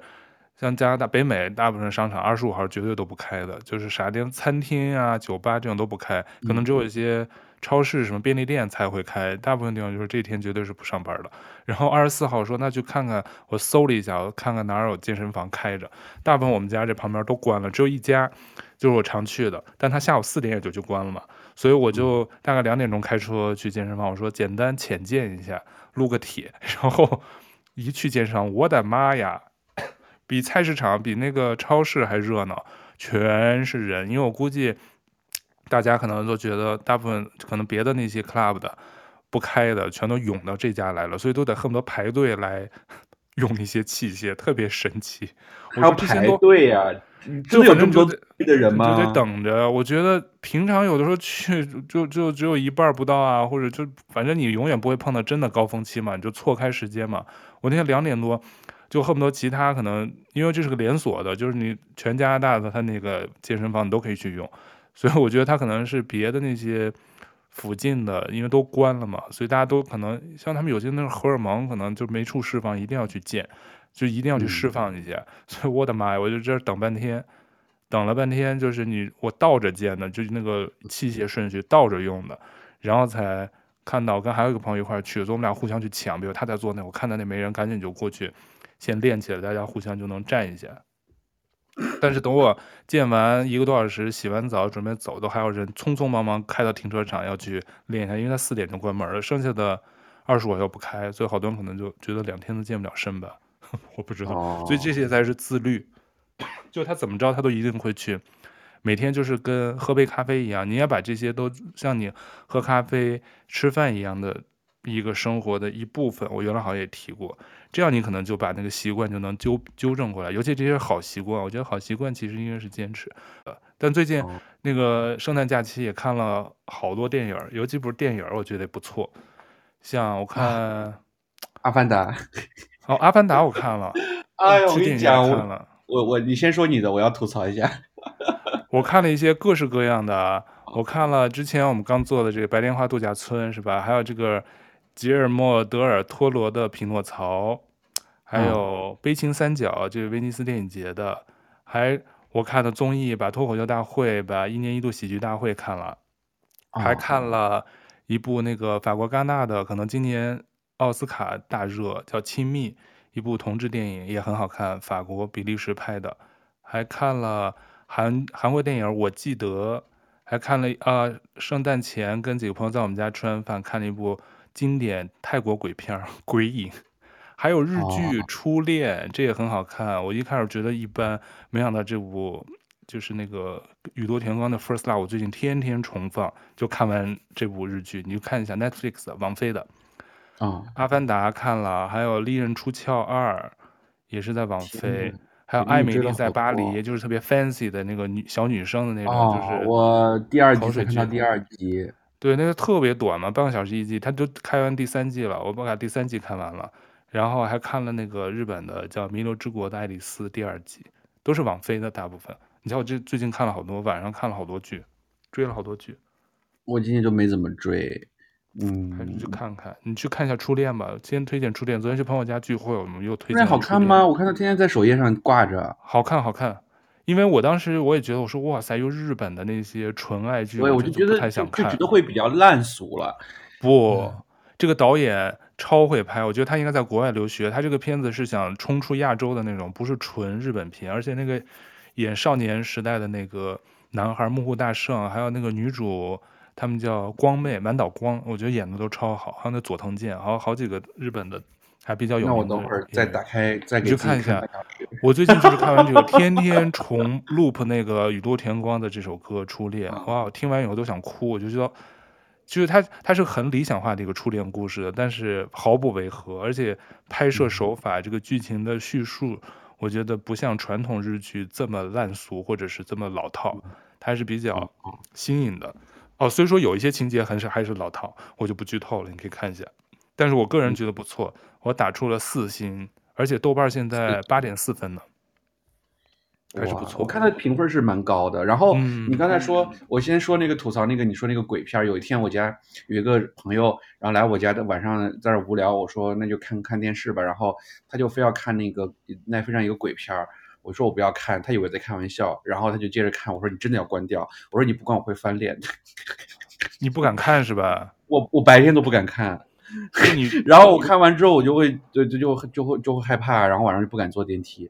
像加拿大、北美大部分商场二十五号绝对都不开的，就是啥店、餐厅啊、酒吧这种都不开，可能只有一些。超市什么便利店才会开，大部分地方就是这天绝对是不上班的。然后二十四号说，那去看看，我搜了一下，我看看哪儿有健身房开着。大部分我们家这旁边都关了，只有一家，就是我常去的，但他下午四点也就就关了嘛。所以我就大概两点钟开车去健身房，我说简单浅见一下，撸个铁。[laughs] 然后一去健身房，我的妈呀，比菜市场比那个超市还热闹，全是人，因为我估计。大家可能都觉得，大部分可能别的那些 club 的不开的，全都涌到这家来了，所以都得恨不得排队来 [laughs] 用那些器械，特别神奇。还要排队呀？真的有这么多的人吗？就得等着。我觉得平常有的时候去，就就只有一半不到啊，或者就反正你永远不会碰到真的高峰期嘛，你就错开时间嘛。我那天两点多，就恨不得其他可能，因为这是个连锁的，就是你全加拿大的他那个健身房你都可以去用。所以我觉得他可能是别的那些附近的，因为都关了嘛，所以大家都可能像他们有些那个荷尔蒙可能就没处释放，一定要去见，就一定要去释放一下。嗯、[laughs] 所以我的妈呀，我就这等半天，等了半天，就是你我倒着见的，就是那个器械顺序倒着用的，然后才看到跟还有一个朋友一块去，所以我们俩互相去抢，比如他在做那，我看到那没人，赶紧就过去先练起来，大家互相就能站一下。但是等我健完一个多小时，洗完澡准备走，都还有人匆匆忙忙开到停车场要去练一下，因为他四点钟关门了，剩下的二十五又不开，所以好多人可能就觉得两天都健不了身吧，[laughs] 我不知道，所以这些才是自律，[coughs] 就他怎么着他都一定会去，每天就是跟喝杯咖啡一样，你要把这些都像你喝咖啡、吃饭一样的。一个生活的一部分，我原来好像也提过，这样你可能就把那个习惯就能纠纠正过来，尤其这些好习惯，我觉得好习惯其实应该是坚持。呃，但最近那个圣诞假期也看了好多电影，尤其不是电影，我觉得也不错，像我看《阿凡达》，哦，《阿凡达 [laughs]》我看了，哎呦，我跟你讲，我我你先说你的，我要吐槽一下，[laughs] 我看了一些各式各样的，我看了之前我们刚做的这个白莲花度假村是吧？还有这个。吉尔莫·德尔·托罗的《匹诺曹》，还有《悲情三角》，就是威尼斯电影节的。还我看的综艺，把《脱口秀大会》、把《一年一度喜剧大会》看了，还看了一部那个法国戛纳的，可能今年奥斯卡大热，叫《亲密》，一部同志电影也很好看，法国比利时拍的。还看了韩韩国电影《我记得》，还看了啊，圣诞前跟几个朋友在我们家吃完饭，看了一部。经典泰国鬼片《鬼影》，还有日剧《初恋》哦，这也很好看。我一开始觉得一般，没想到这部就是那个宇多田光的《First Love》，我最近天天重放，就看完这部日剧。你就看一下 Netflix 王菲的啊，哦《阿凡达》看了，还有《利刃出鞘二》，也是在王菲，还有《爱美丽在巴黎》，也就是特别 fancy 的那个女小女生的那种，哦、就是我第二集才看到第二集。对，那个特别短嘛，半个小时一季，他就开完第三季了，我把第三季看完了，然后还看了那个日本的叫《弥留之国的爱丽丝》第二季，都是网飞的大部分。你瞧，我这最近看了好多，晚上看了好多剧，追了好多剧。我今天就没怎么追，嗯，还是去看看，你去看一下《初恋》吧。今天推荐《初恋》，昨天去朋友家聚会，我们又推荐。好看吗？我看他天天在首页上挂着。好看，好看。因为我当时我也觉得，我说哇塞，又日本的那些纯爱剧，对，我就觉得不太想看，就觉得会比较烂俗了。不、嗯，这个导演超会拍，我觉得他应该在国外留学。他这个片子是想冲出亚洲的那种，不是纯日本片。而且那个演少年时代的那个男孩木户大圣，还有那个女主，他们叫光妹满岛光，我觉得演的都超好。还有那佐藤健，还有好几个日本的。还比较有名。那我等会儿再打开，再给你去看一下。我最近就是看完这个，天天重 loop 那个宇多田光的这首歌《初恋》，哇，我听完以后都想哭。我就觉得，就是他，他是很理想化的一个初恋故事的，但是毫不违和，而且拍摄手法、这个剧情的叙述，我觉得不像传统日剧这么烂俗或者是这么老套，它还是比较新颖的。哦，虽说有一些情节还是还是老套，我就不剧透了，你可以看一下。但是我个人觉得不错。我打出了四星，而且豆瓣现在八点四分呢，还是不错。我看它评分是蛮高的。然后你刚才说，嗯、我先说那个吐槽那个，你说那个鬼片。有一天我家有一个朋友，然后来我家的晚上在这无聊，我说那就看看电视吧。然后他就非要看那个奈飞上一个鬼片，我说我不要看，他以为在开玩笑，然后他就接着看。我说你真的要关掉？我说你不关我会翻脸。[laughs] 你不敢看是吧？我我白天都不敢看。你，[laughs] 然后我看完之后，我就会就就就就会就会害怕，然后晚上就不敢坐电梯。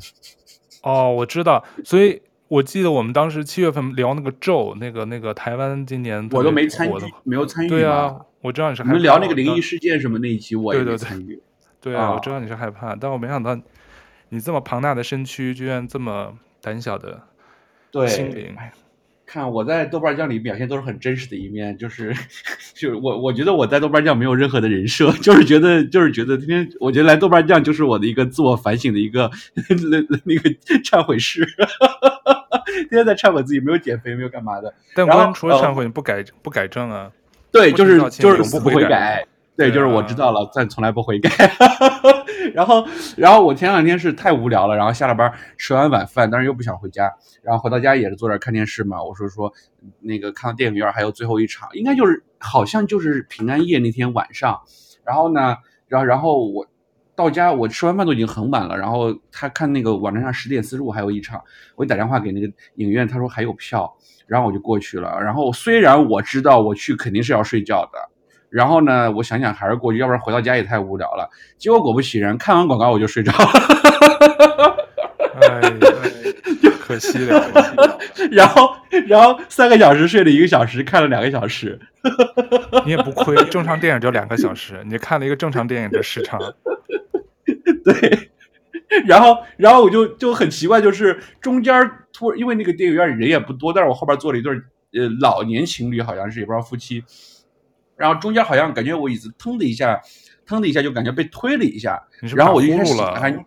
[laughs] 哦，我知道，所以我记得我们当时七月份聊那个咒，那个那个台湾今年我都没参与，没有参与。对啊，我知道你是害怕。我们聊那个灵异事件什么那一期，我也没参与。对，对，对，对啊，我知道你是害怕，但我没想到你这么庞大的身躯，居然这么胆小的心灵。对看我在豆瓣酱里表现都是很真实的一面，就是，[laughs] 就是我我觉得我在豆瓣酱没有任何的人设，[laughs] 就是觉得就是觉得今天我觉得来豆瓣酱就是我的一个自我反省的一个 [laughs] 那那个忏悔室，天天在忏悔自己没有减肥没有干嘛的。但关除了忏悔，你不改不改正啊？对，就是就是死不悔改。对，就是我知道了，但从来不悔改。[laughs] 然后，然后我前两天是太无聊了，然后下了班吃完晚饭，但是又不想回家，然后回到家也是坐这儿看电视嘛。我说说，那个看到电影院还有最后一场，应该就是好像就是平安夜那天晚上。然后呢，然后然后我到家，我吃完饭都已经很晚了。然后他看那个网站上十点四十五还有一场，我一打电话给那个影院，他说还有票，然后我就过去了。然后虽然我知道我去肯定是要睡觉的。然后呢，我想想还是过去，要不然回到家也太无聊了。结果果不其然，看完广告我就睡着了。哎，就可惜了。然后，然后三个小时睡了一个小时，看了两个小时。你也不亏，正常电影就两个小时，[laughs] 你看了一个正常电影的时长。对。然后，然后我就就很奇怪，就是中间突然因为那个电影院人也不多，但是我后边坐了一对呃老年情侣，好像是也不知道夫妻。然后中间好像感觉我椅子腾的一下，腾的一下就感觉被推了一下，然后我就开始还，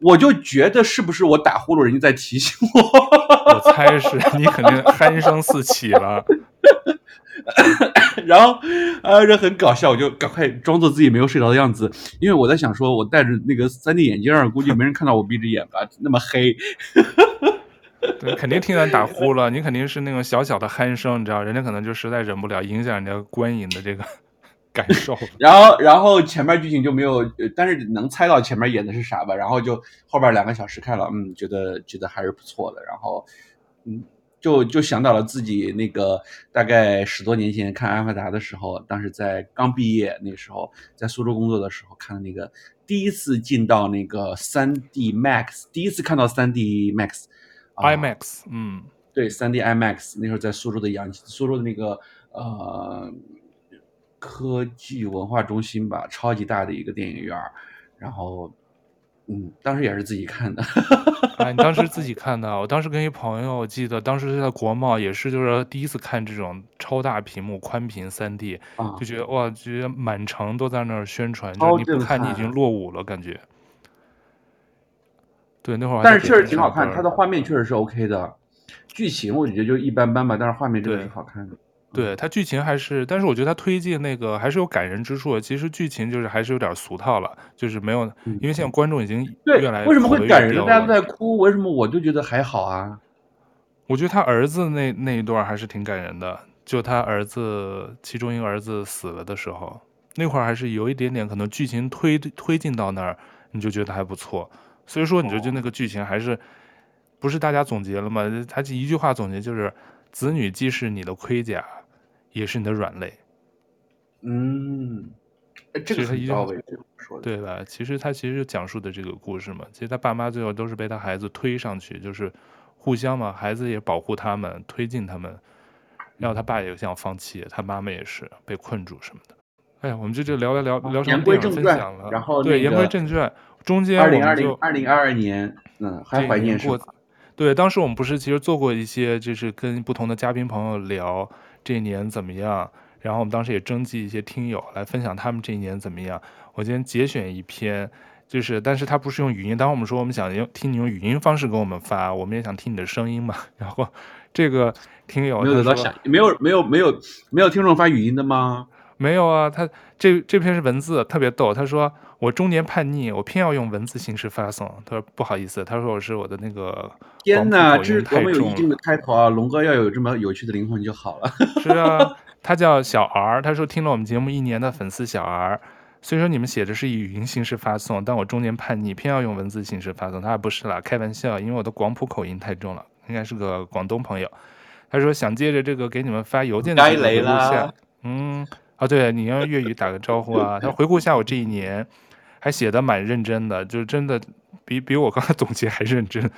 我就觉得是不是我打呼噜，人家在提醒我？[laughs] 我猜是你肯定鼾声四起了。[laughs] 然后呃，这很搞笑，我就赶快装作自己没有睡着的样子，因为我在想说，我戴着那个 3D 眼镜，估计没人看到我闭着眼吧，那么黑。[laughs] 对，肯定听咱打呼了，你肯定是那种小小的鼾声，你知道，人家可能就实在忍不了，影响人家观影的这个。[laughs] 感受。然后，然后前面剧情就没有，但是能猜到前面演的是啥吧？然后就后边两个小时看了，嗯，觉得觉得还是不错的。然后，嗯，就就想到了自己那个大概十多年前看《阿凡达》的时候，当时在刚毕业那时候，在苏州工作的时候看的那个第一次进到那个 3D Max，第一次看到 3D Max。IMAX，嗯，对三 D IMAX，那时候在苏州的阳苏州的那个呃科技文化中心吧，超级大的一个电影院，然后嗯，当时也是自己看的。哎，你当时 [laughs] 自己看的？我当时跟一朋友，我记得当时是在国贸，也是就是第一次看这种超大屏幕宽屏三 D，啊，就觉得哇，觉得满城都在那儿宣传，就是你不看你已经落伍了，感觉。对，那会儿但是确实挺好看，它的画面确实是 OK 的，剧情我觉得就一般般吧，但是画面真的是好看的。对，对它剧情还是，但是我觉得它推进那个还是有感人之处。其实剧情就是还是有点俗套了，就是没有，因为现在观众已经越来越对，为什么会感人？大家都在哭，为什么我就觉得还好啊？我觉得他儿子那那一段还是挺感人的，就他儿子其中一个儿子死了的时候，那会儿还是有一点点可能剧情推推进到那儿，你就觉得还不错。所以说，你就就那个剧情还是不是大家总结了吗？他一句话总结就是：子女既是你的盔甲，也是你的软肋。嗯，这个很到位，对吧？其实他其实就讲述的这个故事嘛，其实他爸妈最后都是被他孩子推上去，就是互相嘛，孩子也保护他们，推进他们。然后他爸也想放弃，他妈妈也是被困住什么的。哎呀，我们这就聊聊聊聊成电影分享了。然后对，言归正传。中间二零二零二零二二年，嗯，还怀念过。对，当时我们不是其实做过一些，就是跟不同的嘉宾朋友聊这一年怎么样，然后我们当时也征集一些听友来分享他们这一年怎么样。我今天节选一篇，就是但是他不是用语音，当时我们说我们想用听你用语音方式给我们发，我们也想听你的声音嘛。[laughs] 然后这个听友没有得到想，没有没有没有没有听众发语音的吗？没有啊，他这这篇是文字，特别逗。他说。我中年叛逆，我偏要用文字形式发送。他说不好意思，他说我是我的那个。天哪，这是多么有意境的开头啊！龙哥要有这么有趣的灵魂就好了。[laughs] 是啊，他叫小 R，他说听了我们节目一年的粉丝小 R，虽说你们写的是以语音形式发送，但我中年叛逆，偏要用文字形式发送。他说不是啦，开玩笑，因为我的广普口音太重了，应该是个广东朋友。他说想借着这个给你们发邮件的时候回顾下，嗯，啊对，你用粤语打个招呼啊。他回顾一下我这一年。还写得蛮认真的，就是真的比比我刚才总结还认真。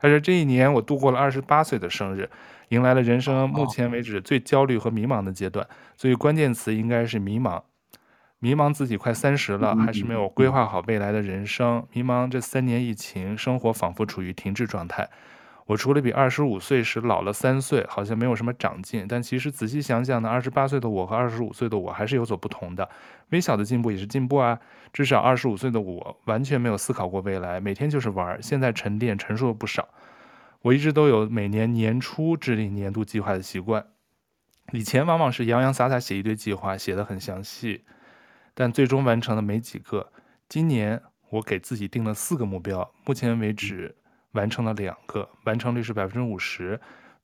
他说这一年我度过了二十八岁的生日，迎来了人生目前为止最焦虑和迷茫的阶段，所以关键词应该是迷茫。迷茫自己快三十了，还是没有规划好未来的人生。迷茫这三年疫情，生活仿佛处于停滞状态。我除了比二十五岁时老了三岁，好像没有什么长进。但其实仔细想想呢，二十八岁的我和二十五岁的我还是有所不同的。微小的进步也是进步啊。至少二十五岁的我完全没有思考过未来，每天就是玩。现在沉淀成熟了不少。我一直都有每年年初制定年度计划的习惯，以前往往是洋洋洒洒写一堆计划，写得很详细，但最终完成的没几个。今年我给自己定了四个目标，目前为止。完成了两个，完成率是百分之五十。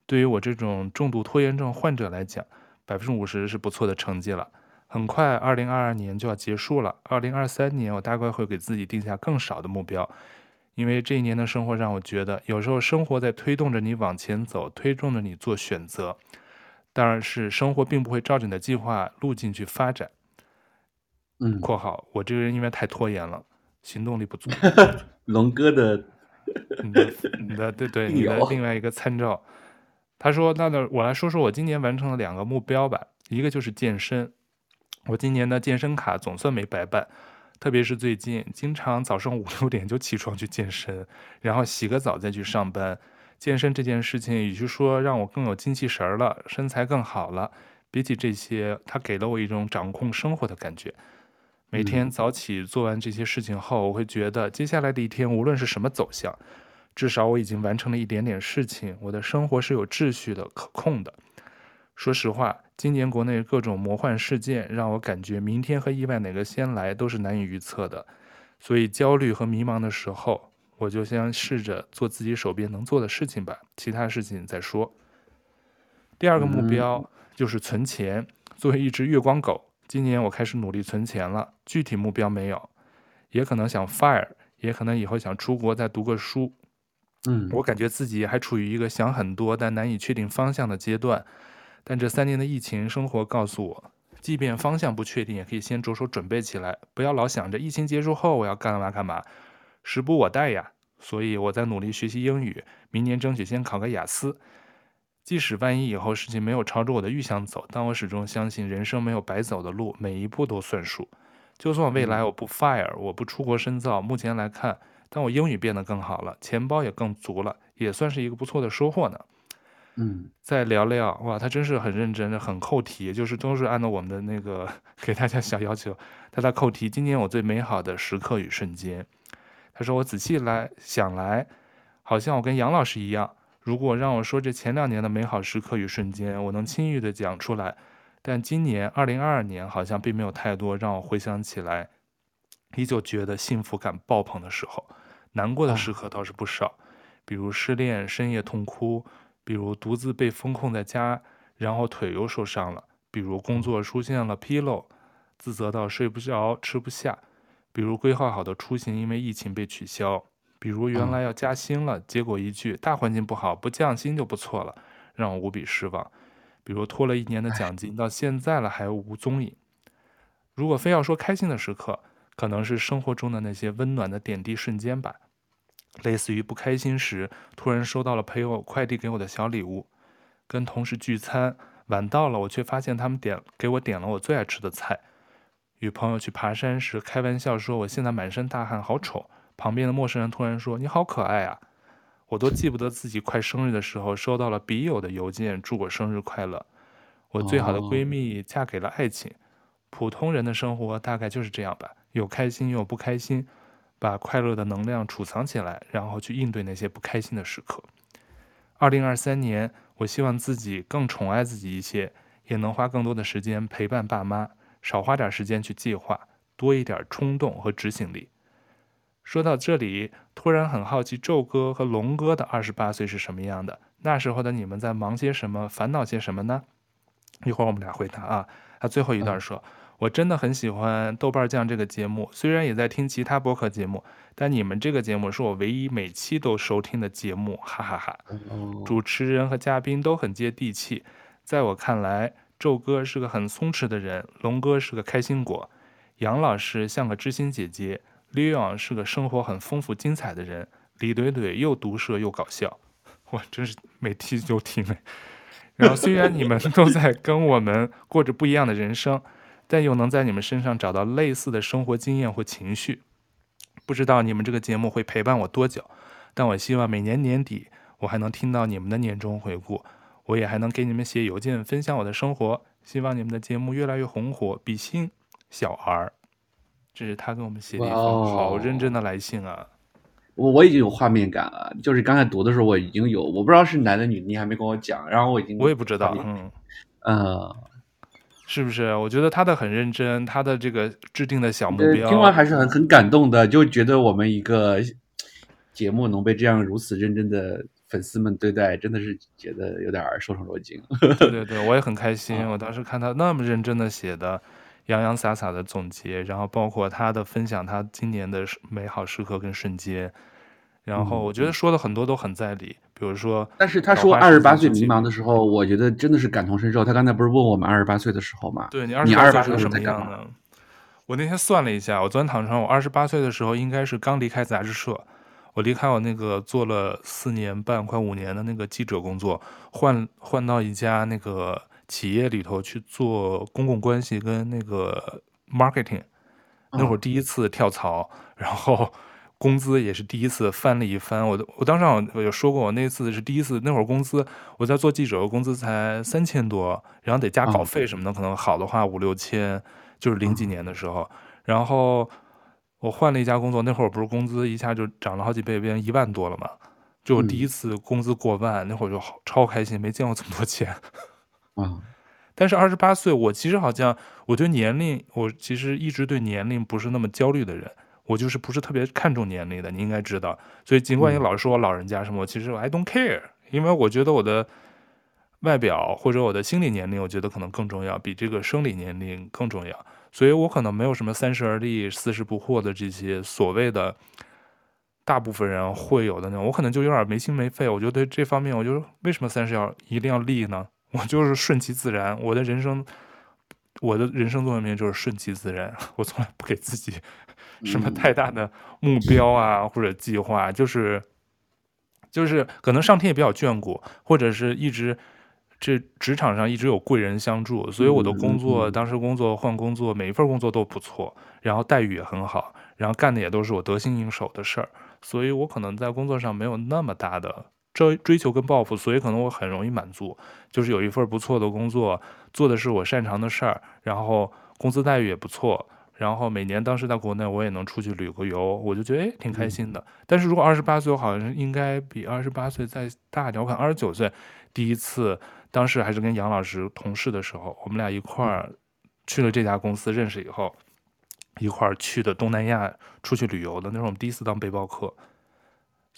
对于我这种重度拖延症患者来讲，百分之五十是不错的成绩了。很快，二零二二年就要结束了。二零二三年，我大概会给自己定下更少的目标，因为这一年的生活让我觉得，有时候生活在推动着你往前走，推动着你做选择。当然是生活并不会照着你的计划路径去发展。嗯，括号我这个人因为太拖延了，行动力不足。[laughs] 龙哥的。[laughs] 你的你的对对，你的另外一个参照，他说：“那那我来说说我今年完成了两个目标吧，一个就是健身，我今年的健身卡总算没白办，特别是最近，经常早上五六点就起床去健身，然后洗个澡再去上班。健身这件事情，与其说让我更有精气神了，身材更好了，比起这些，它给了我一种掌控生活的感觉。”每天早起做完这些事情后，我会觉得接下来的一天无论是什么走向，至少我已经完成了一点点事情。我的生活是有秩序的、可控的。说实话，今年国内各种魔幻事件让我感觉明天和意外哪个先来都是难以预测的。所以焦虑和迷茫的时候，我就先试着做自己手边能做的事情吧，其他事情再说。第二个目标就是存钱。作为一只月光狗。今年我开始努力存钱了，具体目标没有，也可能想 fire，也可能以后想出国再读个书。嗯，我感觉自己还处于一个想很多但难以确定方向的阶段。但这三年的疫情生活告诉我，即便方向不确定，也可以先着手准备起来，不要老想着疫情结束后我要干嘛干嘛，时不我待呀。所以我在努力学习英语，明年争取先考个雅思。即使万一以后事情没有朝着我的预想走，但我始终相信人生没有白走的路，每一步都算数。就算未来我不 fire，我不出国深造，目前来看，但我英语变得更好了，钱包也更足了，也算是一个不错的收获呢。嗯，再聊聊哇，他真是很认真，很扣题，就是都是按照我们的那个给大家小要求，他在扣题。今年我最美好的时刻与瞬间，他说我仔细来想来，好像我跟杨老师一样。如果让我说这前两年的美好时刻与瞬间，我能轻易地讲出来。但今年二零二二年好像并没有太多让我回想起来，依旧觉得幸福感爆棚的时候。难过的时刻倒是不少，比如失恋深夜痛哭，比如独自被封控在家，然后腿又受伤了，比如工作出现了纰漏，自责到睡不着吃不下，比如规划好的出行因为疫情被取消。比如原来要加薪了，结果一句大环境不好，不降薪就不错了，让我无比失望。比如拖了一年的奖金，到现在了还无踪影。如果非要说开心的时刻，可能是生活中的那些温暖的点滴瞬间吧。类似于不开心时，突然收到了朋友快递给我的小礼物；跟同事聚餐晚到了，我却发现他们点给我点了我最爱吃的菜；与朋友去爬山时，开玩笑说我现在满身大汗，好丑。旁边的陌生人突然说：“你好可爱啊！”我都记不得自己快生日的时候收到了笔友的邮件，祝我生日快乐。我最好的闺蜜嫁给了爱情。普通人的生活大概就是这样吧，有开心又有不开心，把快乐的能量储藏起来，然后去应对那些不开心的时刻。二零二三年，我希望自己更宠爱自己一些，也能花更多的时间陪伴爸妈，少花点时间去计划，多一点冲动和执行力。说到这里，突然很好奇，宙哥和龙哥的二十八岁是什么样的？那时候的你们在忙些什么？烦恼些什么呢？一会儿我们俩回答啊。他最后一段说：“我真的很喜欢豆瓣酱这个节目，虽然也在听其他播客节目，但你们这个节目是我唯一每期都收听的节目，哈哈哈哈。主持人和嘉宾都很接地气，在我看来，宙哥是个很松弛的人，龙哥是个开心果，杨老师像个知心姐姐。” Leon 是个生活很丰富精彩的人，李怼怼又毒舌又搞笑，我真是每期就听。然后虽然你们都在跟我们过着不一样的人生，但又能在你们身上找到类似的生活经验或情绪。不知道你们这个节目会陪伴我多久，但我希望每年年底我还能听到你们的年终回顾，我也还能给你们写邮件分享我的生活。希望你们的节目越来越红火，比心小儿。这是他跟我们写的一封好认真的来信啊！我我已经有画面感了，就是刚才读的时候我已经有，我不知道是男的女的，你还没跟我讲，然后我已经我也不知道，嗯嗯，是不是？我觉得他的很认真，他的这个制定的小目标，听完还是很很感动的，就觉得我们一个节目能被这样如此认真的粉丝们对待，真的是觉得有点受宠若惊。[laughs] 对对对，我也很开心，我当时看他那么认真的写的。洋洋洒洒的总结，然后包括他的分享，他今年的美好时刻跟瞬间，然后我觉得说的很多都很在理，比如说，但是他说二十八岁迷茫的时候，我觉得真的是感同身受。他刚才不是问我们二十八岁的时候吗？对，你二十八岁是什么样的？我那天算了一下，我昨天躺床，我二十八岁的时候应该是刚离开杂志社，我离开我那个做了四年半快五年的那个记者工作，换换到一家那个。企业里头去做公共关系跟那个 marketing，那会儿第一次跳槽，然后 [laughs] 工资也是第一次翻了一番。我我当时我有说过，我那次是第一次，那会儿工资我在做记者，工资才三千多，然后得加稿费什么的，可能好的话五六千，就是零几年的时候。然后我换了一家工作，那会儿不是工资一下就涨了好几倍，变成一万多了嘛？就我第一次工资过万，那会儿就好超开心，没见过这么多钱。啊，但是二十八岁，我其实好像我对年龄，我其实一直对年龄不是那么焦虑的人，我就是不是特别看重年龄的，你应该知道。所以尽管你老是说我老人家什么，其实我 I don't care，因为我觉得我的外表或者我的心理年龄，我觉得可能更重要，比这个生理年龄更重要。所以我可能没有什么三十而立、四十不惑的这些所谓的大部分人会有的那种。我可能就有点没心没肺。我觉得这方面，我就为什么三十要一定要立呢？我就是顺其自然。我的人生，我的人生座右铭就是顺其自然。[laughs] 我从来不给自己什么太大的目标啊或者计划，就是就是可能上天也比较眷顾，或者是一直。这职场上一直有贵人相助，所以我的工作，当时工作换工作，每一份工作都不错，然后待遇也很好，然后干的也都是我得心应手的事儿，所以我可能在工作上没有那么大的追追求跟抱负，所以可能我很容易满足，就是有一份不错的工作，做的是我擅长的事儿，然后工资待遇也不错，然后每年当时在国内我也能出去旅个游，我就觉得诶挺开心的。但是如果二十八岁，我好像应该比二十八岁再大点，我看二十九岁第一次。当时还是跟杨老师同事的时候，我们俩一块儿去了这家公司，认识以后，一块儿去的东南亚出去旅游的。那时候我们第一次当背包客，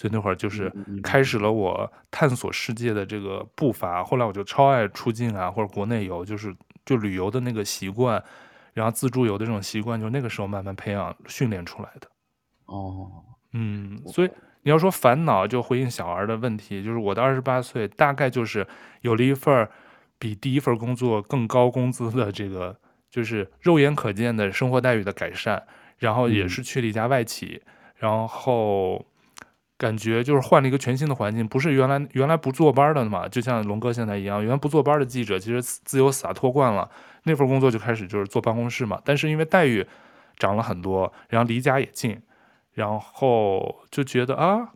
所以那会儿就是开始了我探索世界的这个步伐。后来我就超爱出境啊，或者国内游，就是就旅游的那个习惯，然后自助游的这种习惯，就那个时候慢慢培养训练出来的。哦，嗯，所以。你要说烦恼，就回应小儿的问题，就是我的二十八岁，大概就是有了一份比第一份工作更高工资的这个，就是肉眼可见的生活待遇的改善，然后也是去了一家外企，嗯、然后感觉就是换了一个全新的环境，不是原来原来不坐班的嘛，就像龙哥现在一样，原来不坐班的记者其实自由洒脱惯了，那份工作就开始就是坐办公室嘛，但是因为待遇涨了很多，然后离家也近。然后就觉得啊，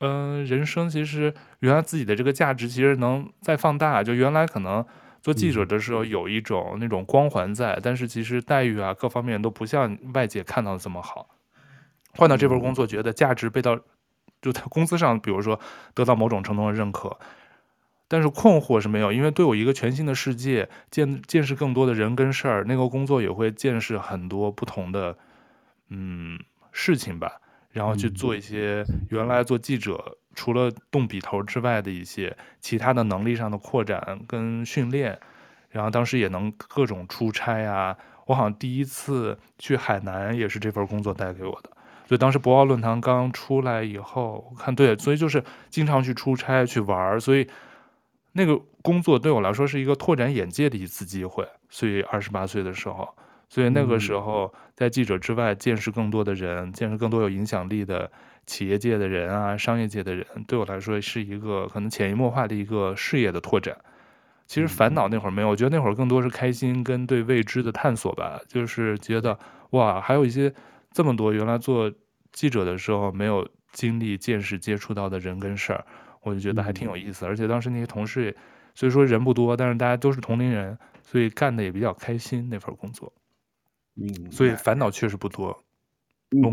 嗯、呃，人生其实原来自己的这个价值其实能再放大。就原来可能做记者的时候有一种那种光环在，但是其实待遇啊各方面都不像外界看到的这么好。换到这份工作，觉得价值被到就在公司上，比如说得到某种程度的认可，但是困惑是没有，因为对我一个全新的世界，见见识更多的人跟事儿，那个工作也会见识很多不同的，嗯。事情吧，然后去做一些原来做记者除了动笔头之外的一些其他的能力上的扩展跟训练，然后当时也能各种出差啊。我好像第一次去海南也是这份工作带给我的，所以当时博鳌论坛刚出来以后，我看对，所以就是经常去出差去玩，所以那个工作对我来说是一个拓展眼界的一次机会。所以二十八岁的时候。所以那个时候，在记者之外见识更多的人，见识更多有影响力的企业界的人啊，商业界的人，对我来说是一个可能潜移默化的一个事业的拓展。其实烦恼那会儿没有，我觉得那会儿更多是开心跟对未知的探索吧。就是觉得哇，还有一些这么多原来做记者的时候没有经历、见识、接触到的人跟事儿，我就觉得还挺有意思。而且当时那些同事，虽说人不多，但是大家都是同龄人，所以干的也比较开心那份工作。嗯，所以烦恼确实不多。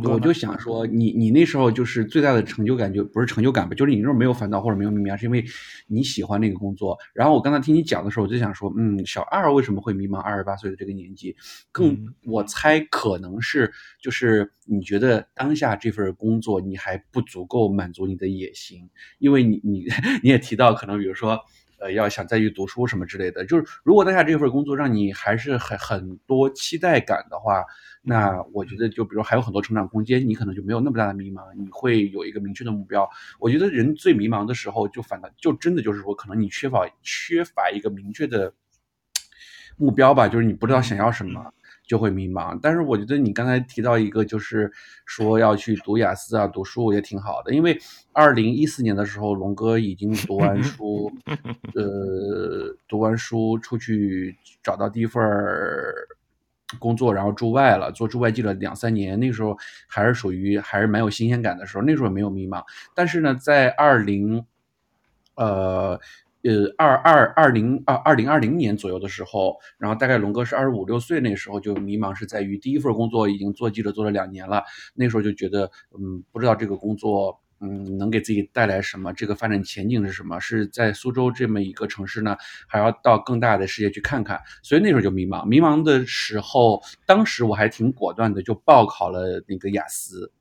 我就想说，你你那时候就是最大的成就感，就不是成就感吧，就是你那时候没有烦恼或者没有迷茫，是因为你喜欢那个工作。然后我刚才听你讲的时候，我就想说，嗯，小二为什么会迷茫？二十八岁的这个年纪，更我猜可能是就是你觉得当下这份工作你还不足够满足你的野心，因为你你 [laughs] 你也提到可能比如说。呃，要想再去读书什么之类的，就是如果当下这份工作让你还是很很多期待感的话，那我觉得就比如还有很多成长空间，你可能就没有那么大的迷茫，你会有一个明确的目标。我觉得人最迷茫的时候，就反倒就真的就是说，可能你缺乏缺乏一个明确的目标吧，就是你不知道想要什么。就会迷茫，但是我觉得你刚才提到一个，就是说要去读雅思啊，读书也挺好的。因为二零一四年的时候，龙哥已经读完书，[laughs] 呃，读完书出去找到第一份工作，然后驻外了，做驻外记者两三年。那个时候还是属于还是蛮有新鲜感的时候，那时候没有迷茫。但是呢，在二零，呃。呃，二二二零二二零二零年左右的时候，然后大概龙哥是二十五六岁，那时候就迷茫，是在于第一份工作已经做记者做了两年了，那时候就觉得，嗯，不知道这个工作，嗯，能给自己带来什么，这个发展前景是什么？是在苏州这么一个城市呢，还要到更大的世界去看看，所以那时候就迷茫。迷茫的时候，当时我还挺果断的，就报考了那个雅思。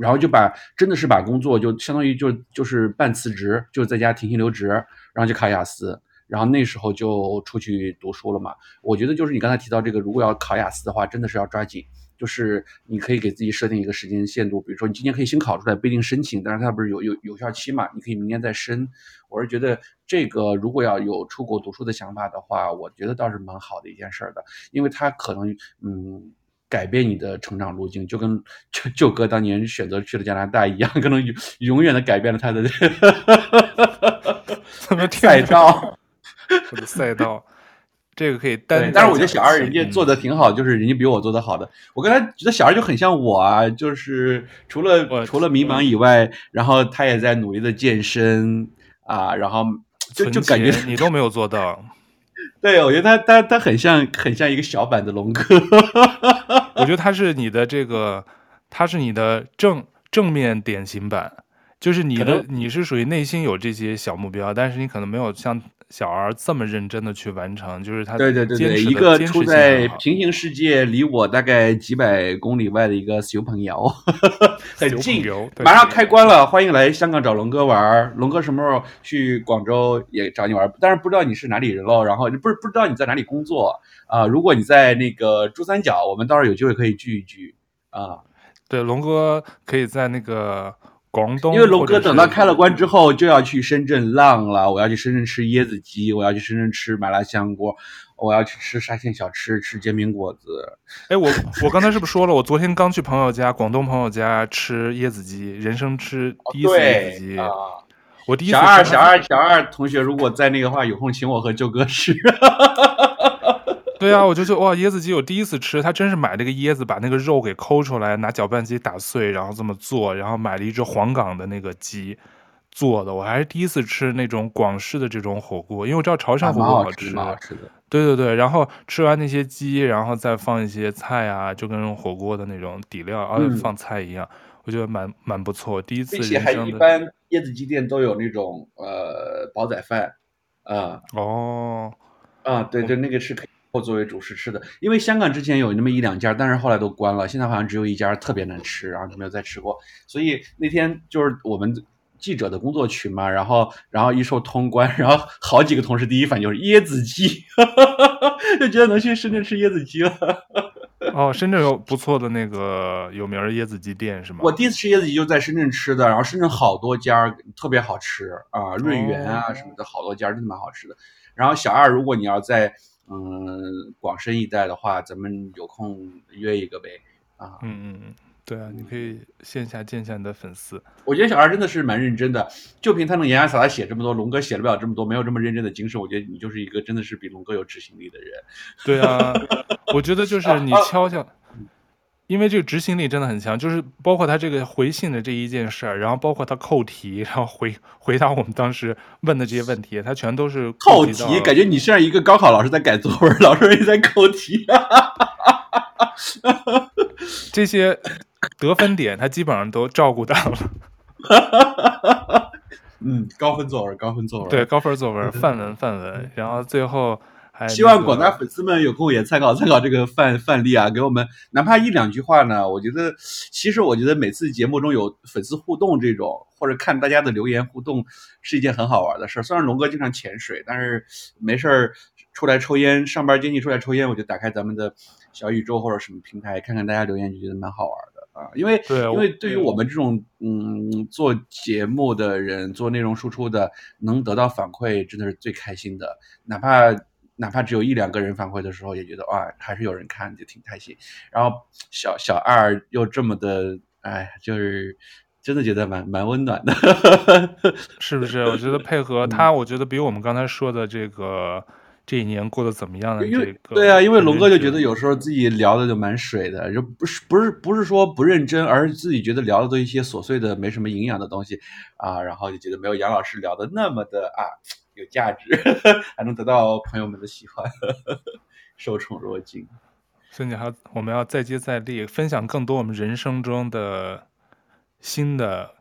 然后就把真的是把工作就相当于就就是半辞职，就在家停薪留职，然后就考雅思，然后那时候就出去读书了嘛。我觉得就是你刚才提到这个，如果要考雅思的话，真的是要抓紧。就是你可以给自己设定一个时间限度，比如说你今年可以先考出来，不一定申请，但是它不是有有有效期嘛？你可以明年再申。我是觉得这个如果要有出国读书的想法的话，我觉得倒是蛮好的一件事儿的，因为它可能嗯改变你的成长路径，就跟 [laughs] 舅舅哥当年选择去了加拿大一样，可能永永远的改变了他的怎 [laughs] [laughs] 么赛道，我的赛道。这个可以单，但是我觉得小二人家做的挺好，嗯、就是人家比我做的好的。我刚才觉得小二就很像我啊，就是除了除了迷茫以外，然后他也在努力的健身啊，然后就就感觉你都没有做到。对，我觉得他他他很像很像一个小版的龙哥。[laughs] 我觉得他是你的这个，他是你的正正面典型版，就是你的你是属于内心有这些小目标，但是你可能没有像。小儿这么认真的去完成，就是他对对对对，一个处在平行世界，离我大概几百公里外的一个小朋友，[laughs] 很近，马上开关了，欢迎来香港找龙哥玩。龙哥什么时候去广州也找你玩？但是不知道你是哪里人喽，然后不是不知道你在哪里工作啊？如果你在那个珠三角，我们到时候有机会可以聚一聚啊。对，龙哥可以在那个。广东，因为龙哥等到开了关之后就要去深圳浪了，我要去深圳吃椰子鸡，我要去深圳吃麻辣香锅，我要去吃沙县小吃，吃煎饼果子。哎，我我刚才是不是说了？我昨天刚去朋友家，广东朋友家吃椰子鸡，人生吃第一次椰子鸡。哦、我第一次。小二，小二，小二同学，如果在那个话，有空请我和舅哥吃。[laughs] [laughs] 对啊，我就说哇，椰子鸡我第一次吃，他真是买了个椰子，把那个肉给抠出来，拿搅拌机打碎，然后这么做，然后买了一只黄冈的那个鸡做的，我还是第一次吃那种广式的这种火锅，因为我知道潮汕火锅好吃，蛮好吃的。对对对，然后吃完那些鸡，然后再放一些菜啊，就跟火锅的那种底料，啊、嗯，放菜一样，我觉得蛮蛮不错。第一次，而且还一般椰子鸡店都有那种呃煲仔饭，啊、嗯、哦，啊对对，那个是可以。或作为主食吃的，因为香港之前有那么一两家，但是后来都关了。现在好像只有一家特别难吃，然后就没有再吃过。所以那天就是我们记者的工作群嘛，然后然后一说通关，然后好几个同事第一反应就是椰子鸡，[laughs] 就觉得能去深圳吃椰子鸡了。哦，深圳有不错的那个有名的椰子鸡店是吗？我第一次吃椰子鸡就在深圳吃的，然后深圳好多家特别好吃啊，润园啊什么的好多家真的蛮好吃的。然后小二，如果你要在。嗯，广深一带的话，咱们有空约一个呗。啊，嗯嗯嗯，对啊，你可以线下见一下你的粉丝。我觉得小二真的是蛮认真的，就凭他能洋洋洒洒写这么多，龙哥写了不了这么多，没有这么认真的精神。我觉得你就是一个真的是比龙哥有执行力的人。对啊，我觉得就是你 [laughs] 敲敲。因为这个执行力真的很强，就是包括他这个回信的这一件事儿，然后包括他扣题，然后回回答我们当时问的这些问题，他全都是扣题。感觉你像一个高考老师在改作文，老师也在扣题。[laughs] 这些得分点他基本上都照顾到了。嗯，高分作文，高分作文，对，高分作文，[laughs] 范文，范文，然后最后。希望广大粉丝们有空也参考参考这个范范例啊，给我们哪怕一两句话呢？我觉得，其实我觉得每次节目中有粉丝互动这种，或者看大家的留言互动，是一件很好玩的事儿。虽然龙哥经常潜水，但是没事儿出来抽烟，上班经济出来抽烟，我就打开咱们的小宇宙或者什么平台，看看大家留言，就觉得蛮好玩的啊。因为因为对于我们这种嗯做节目的人，做内容输出的，能得到反馈，真的是最开心的，哪怕。哪怕只有一两个人反馈的时候，也觉得哇，还是有人看，就挺开心。然后小小二又这么的，哎，就是真的觉得蛮蛮温暖的，[laughs] 是不是？我觉得配合他，我觉得比我们刚才说的这个这一年过得怎么样的这个，对啊，因为龙哥就觉得有时候自己聊的就蛮水的，就不是不是不是说不认真，而是自己觉得聊的都一些琐碎的、没什么营养的东西啊，然后就觉得没有杨老师聊的那么的啊。有价值，[laughs] 还能得到朋友们的喜欢，受宠若惊。所以你还我们要再接再厉，分享更多我们人生中的新的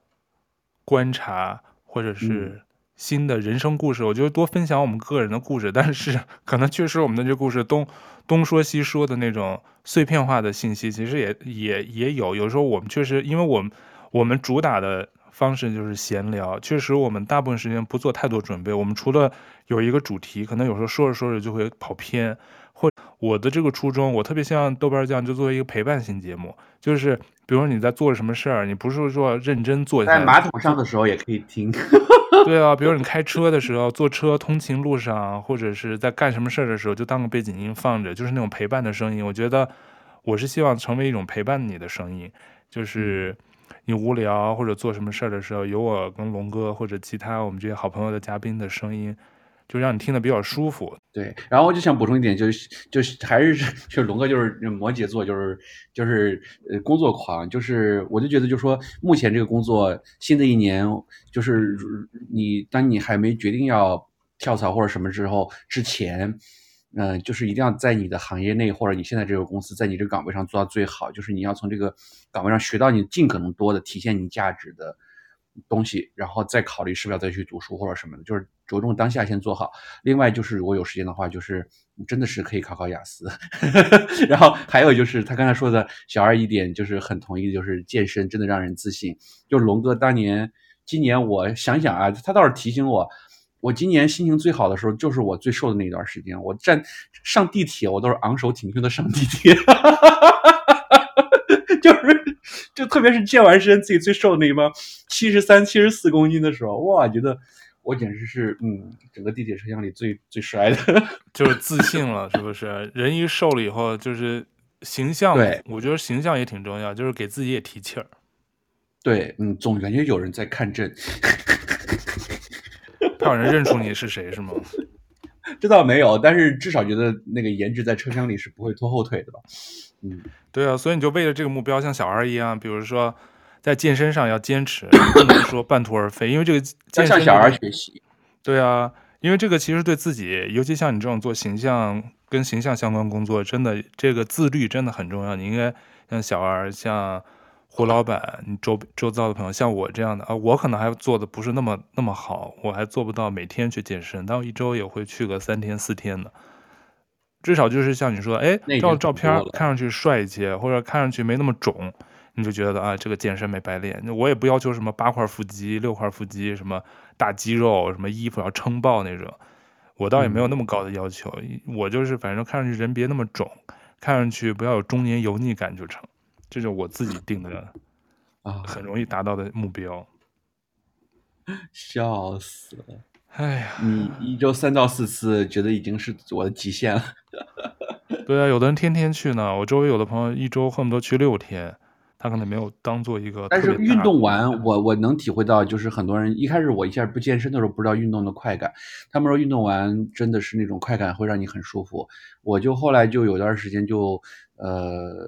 观察，或者是新的人生故事。嗯、我觉得多分享我们个人的故事，但是可能确实我们的这故事东东说西说的那种碎片化的信息，其实也也也有。有时候我们确实，因为我们我们主打的。方式就是闲聊。确实，我们大部分时间不做太多准备，我们除了有一个主题，可能有时候说着说着就会跑偏。或我的这个初衷，我特别希望豆瓣酱就作为一个陪伴型节目，就是比如说你在做什么事儿，你不是说认真做在马桶上的时候也可以听。对啊，比如你开车的时候，坐车通勤路上，或者是在干什么事儿的时候，就当个背景音放着，就是那种陪伴的声音。我觉得我是希望成为一种陪伴你的声音，就是你无聊或者做什么事儿的时候，有我跟龙哥或者其他我们这些好朋友的嘉宾的声音。就让你听得比较舒服，对。然后我就想补充一点，就是就是还是 [laughs] 就是龙哥就是摩羯座，就是就是呃工作狂，就是我就觉得就说目前这个工作，新的一年就是你当你还没决定要跳槽或者什么之后之前，嗯、就是一定要在你的行业内或者你现在这个公司，在你这个岗位上做到最好，就是你要从这个岗位上学到你尽可能多的体现你价值的。东西，然后再考虑是不是要再去读书或者什么的，就是着重当下先做好。另外就是如果有时间的话，就是真的是可以考考雅思。[laughs] 然后还有就是他刚才说的小二一点，就是很同意，就是健身真的让人自信。就龙哥当年，今年我想想啊，他倒是提醒我，我今年心情最好的时候就是我最瘦的那一段时间，我站上地铁我都是昂首挺胸的上地铁，[laughs] 就是。就特别是健完身自己最瘦的那一帮，七十三、七十四公斤的时候，哇，觉得我简直是嗯，整个地铁车厢里最最帅的，[laughs] 就是自信了，是不是？人一瘦了以后，就是形象，对，我觉得形象也挺重要，就是给自己也提气儿。对，嗯，总感觉有人在看诊，怕有人认出你是谁，是吗？[laughs] 这倒没有，但是至少觉得那个颜值在车厢里是不会拖后腿的吧。嗯，对啊，所以你就为了这个目标，像小二一样，比如说在健身上要坚持，不能说半途而废，因为这个健身向小二学习。对啊，因为这个其实对自己，尤其像你这种做形象跟形象相关工作，真的这个自律真的很重要。你应该像小二，像胡老板，你周周遭的朋友，像我这样的啊，我可能还做的不是那么那么好，我还做不到每天去健身，但我一周也会去个三天四天的。至少就是像你说的，哎，照照片看上去帅一些，或者看上去没那么肿，你就觉得啊，这个健身没白练。我也不要求什么八块腹肌、六块腹肌，什么大肌肉，什么衣服要撑爆那种。我倒也没有那么高的要求，嗯、我就是反正看上去人别那么肿，看上去不要有中年油腻感就成。这就是我自己定的 [laughs] 啊，很容易达到的目标。[laughs] 笑死了。哎呀，你一周三到四次，觉得已经是我的极限了。[laughs] 对啊，有的人天天去呢。我周围有的朋友一周恨不得去六天，他可能没有当做一个。但是运动完，我我能体会到，就是很多人一开始我一下不健身的时候，不知道运动的快感。他们说运动完真的是那种快感，会让你很舒服。我就后来就有段时间就呃。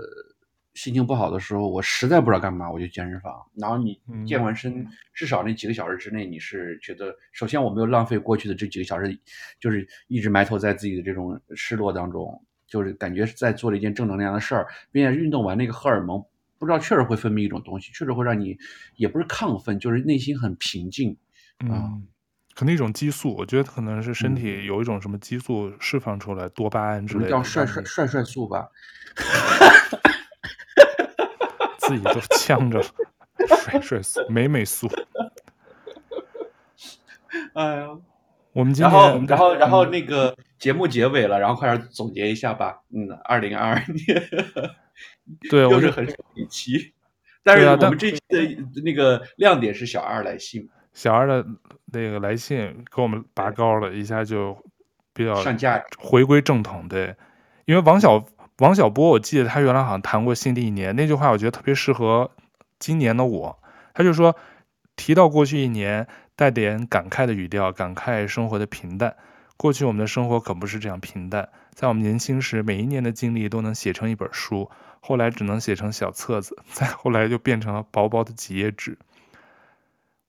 心情不好的时候，我实在不知道干嘛，我就健身房。然后你健完身，至少那几个小时之内，你是觉得，首先我没有浪费过去的这几个小时，就是一直埋头在自己的这种失落当中，就是感觉是在做了一件正能量的事儿，并且运动完那个荷尔蒙，不知道确实会分泌一种东西，确实会让你也不是亢奋，就是内心很平静。嗯，可能一种激素，我觉得可能是身体有一种什么激素释放出来，嗯、多巴胺之类的，叫帅帅帅帅素吧。[laughs] 自己都呛着了，帅帅素、美美苏。[laughs] 哎呀，我们今天，然后，然后，然后那个节目结尾了，然后快点总结一下吧。嗯，二零二二年，对，[laughs] 又是很少一期，但是我们这期的那个亮点是小二来信，小二的那个来信给我们拔高了一下，就比较上架，回归正统。对，因为王小。王小波，我记得他原来好像谈过新的一年那句话，我觉得特别适合今年的我。他就说，提到过去一年，带点感慨的语调，感慨生活的平淡。过去我们的生活可不是这样平淡，在我们年轻时，每一年的经历都能写成一本书，后来只能写成小册子，再后来就变成了薄薄的几页纸。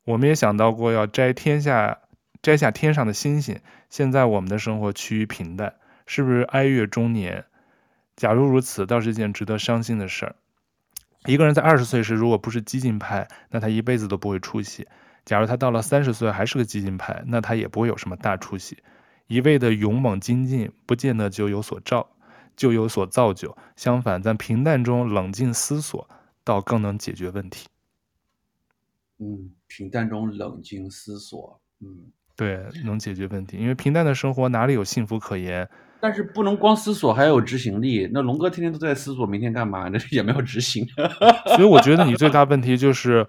我们也想到过要摘天下，摘下天上的星星。现在我们的生活趋于平淡，是不是哀乐中年？假如如此，倒是一件值得伤心的事儿。一个人在二十岁时，如果不是激进派，那他一辈子都不会出息；假如他到了三十岁还是个激进派，那他也不会有什么大出息。一味的勇猛精进，不见得就有所造，就有所造就。相反，在平淡中冷静思索，倒更能解决问题。嗯，平淡中冷静思索，嗯，对，能解决问题。因为平淡的生活哪里有幸福可言？但是不能光思索，还要有执行力。那龙哥天天都在思索明天干嘛，那也没有执行。[laughs] 所以我觉得你最大问题就是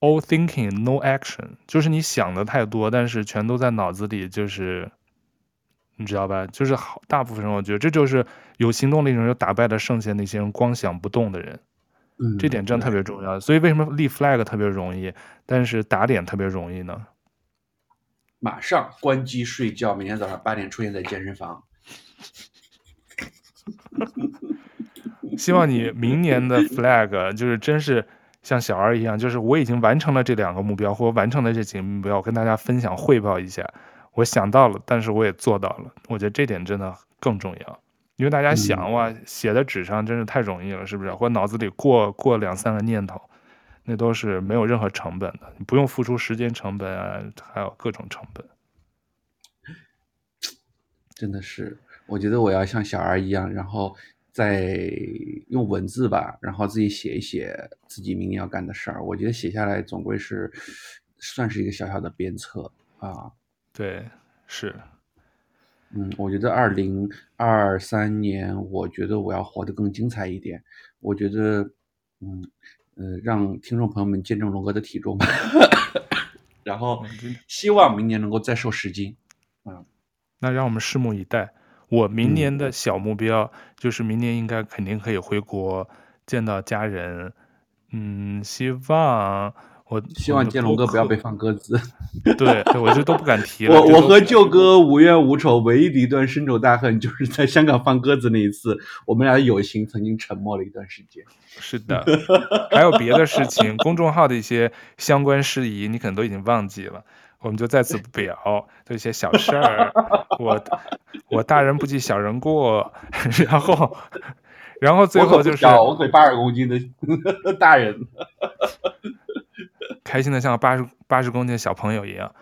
all thinking no action，就是你想的太多，但是全都在脑子里，就是你知道吧？就是好大部分人，我觉得这就是有行动力的人就打败了剩下那些人光想不动的人。嗯，这点真的特别重要。所以为什么立 flag 特别容易，但是打脸特别容易呢？马上关机睡觉，每天早上八点出现在健身房。[laughs] 希望你明年的 flag 就是真是像小 R 一样，就是我已经完成了这两个目标，或完成了这几个目标，我跟大家分享汇报一下。我想到了，但是我也做到了。我觉得这点真的更重要，因为大家想哇，写在纸上真是太容易了，是不是？或脑子里过过两三个念头。那都是没有任何成本的，你不用付出时间成本啊，还有各种成本。[tsk] 真的是，我觉得我要像小 R 一样，然后再用文字吧，然后自己写一写自己明年要干的事儿。我觉得写下来总归是算是一个小小的鞭策啊。对，是。嗯，我觉得二零二三年，我觉得我要活得更精彩一点。我觉得，嗯。呃，让听众朋友们见证龙哥的体重吧，[laughs] 然后希望明年能够再瘦十斤。嗯，那让我们拭目以待。我明年的小目标就是明年应该肯定可以回国见到家人。嗯，希望。我希望建龙哥不要被放鸽子。对，对，我就都不敢提了。我我和舅哥无冤无仇，唯一的一段深仇大恨就是在香港放鸽子那一次，我们俩的友情曾经沉默了一段时间。是的，还有别的事情，公众号的一些相关事宜，你可能都已经忘记了，我们就在此不表。这些小事儿，我我大人不计小人过，然后然后最后就是我可八十公斤的 [laughs] 大人。开心的像八十八十公斤的小朋友一样，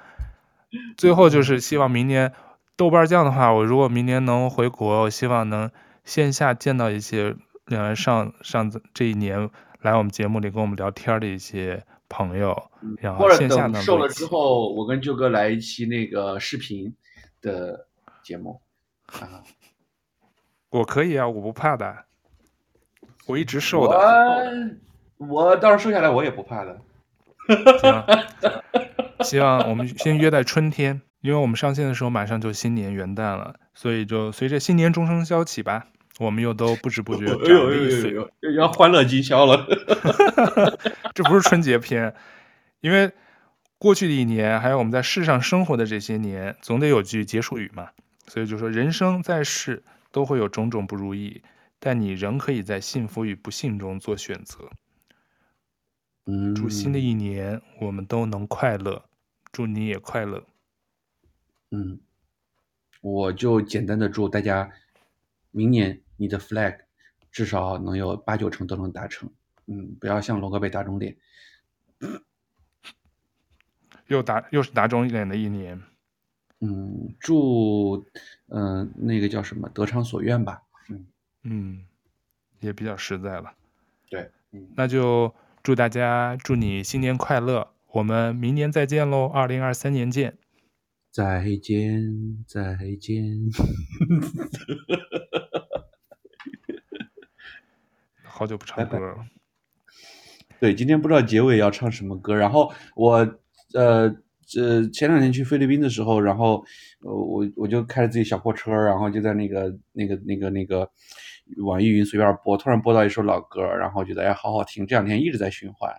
最后就是希望明年豆瓣酱的话，我如果明年能回国，我希望能线下见到一些呃上上这一年来我们节目里跟我们聊天的一些朋友，然后线下能瘦了之后，我跟舅哥来一期那个视频的节目啊，[laughs] 我可以啊，我不怕的，我一直瘦的，我我到时候瘦下来我也不怕的。行，希望我们先约在春天，因为我们上线的时候马上就新年元旦了，所以就随着新年钟声敲起吧，我们又都不知不觉长了一岁，又要欢乐今宵了。这不是春节篇，因为过去的一年，还有我们在世上生活的这些年，总得有句结束语嘛，所以就说人生在世都会有种种不如意，但你仍可以在幸福与不幸中做选择。祝新的一年我们都能快乐，祝你也快乐。嗯，我就简单的祝大家，明年你的 flag 至少能有八九成都能达成。嗯，不要像龙哥被打肿脸。又打又是打肿脸的一年。嗯，祝嗯、呃、那个叫什么得偿所愿吧。嗯嗯，也比较实在了。对，嗯，那就。祝大家，祝你新年快乐！我们明年再见喽，二零二三年见！再见，再见！[laughs] 好久不唱歌了。对，今天不知道结尾要唱什么歌。然后我，呃，这前两天去菲律宾的时候，然后，呃，我我就开着自己小破车，然后就在那个那个那个那个。那个网易云随便播，突然播到一首老歌，然后觉得哎，好好听。这两天一直在循环。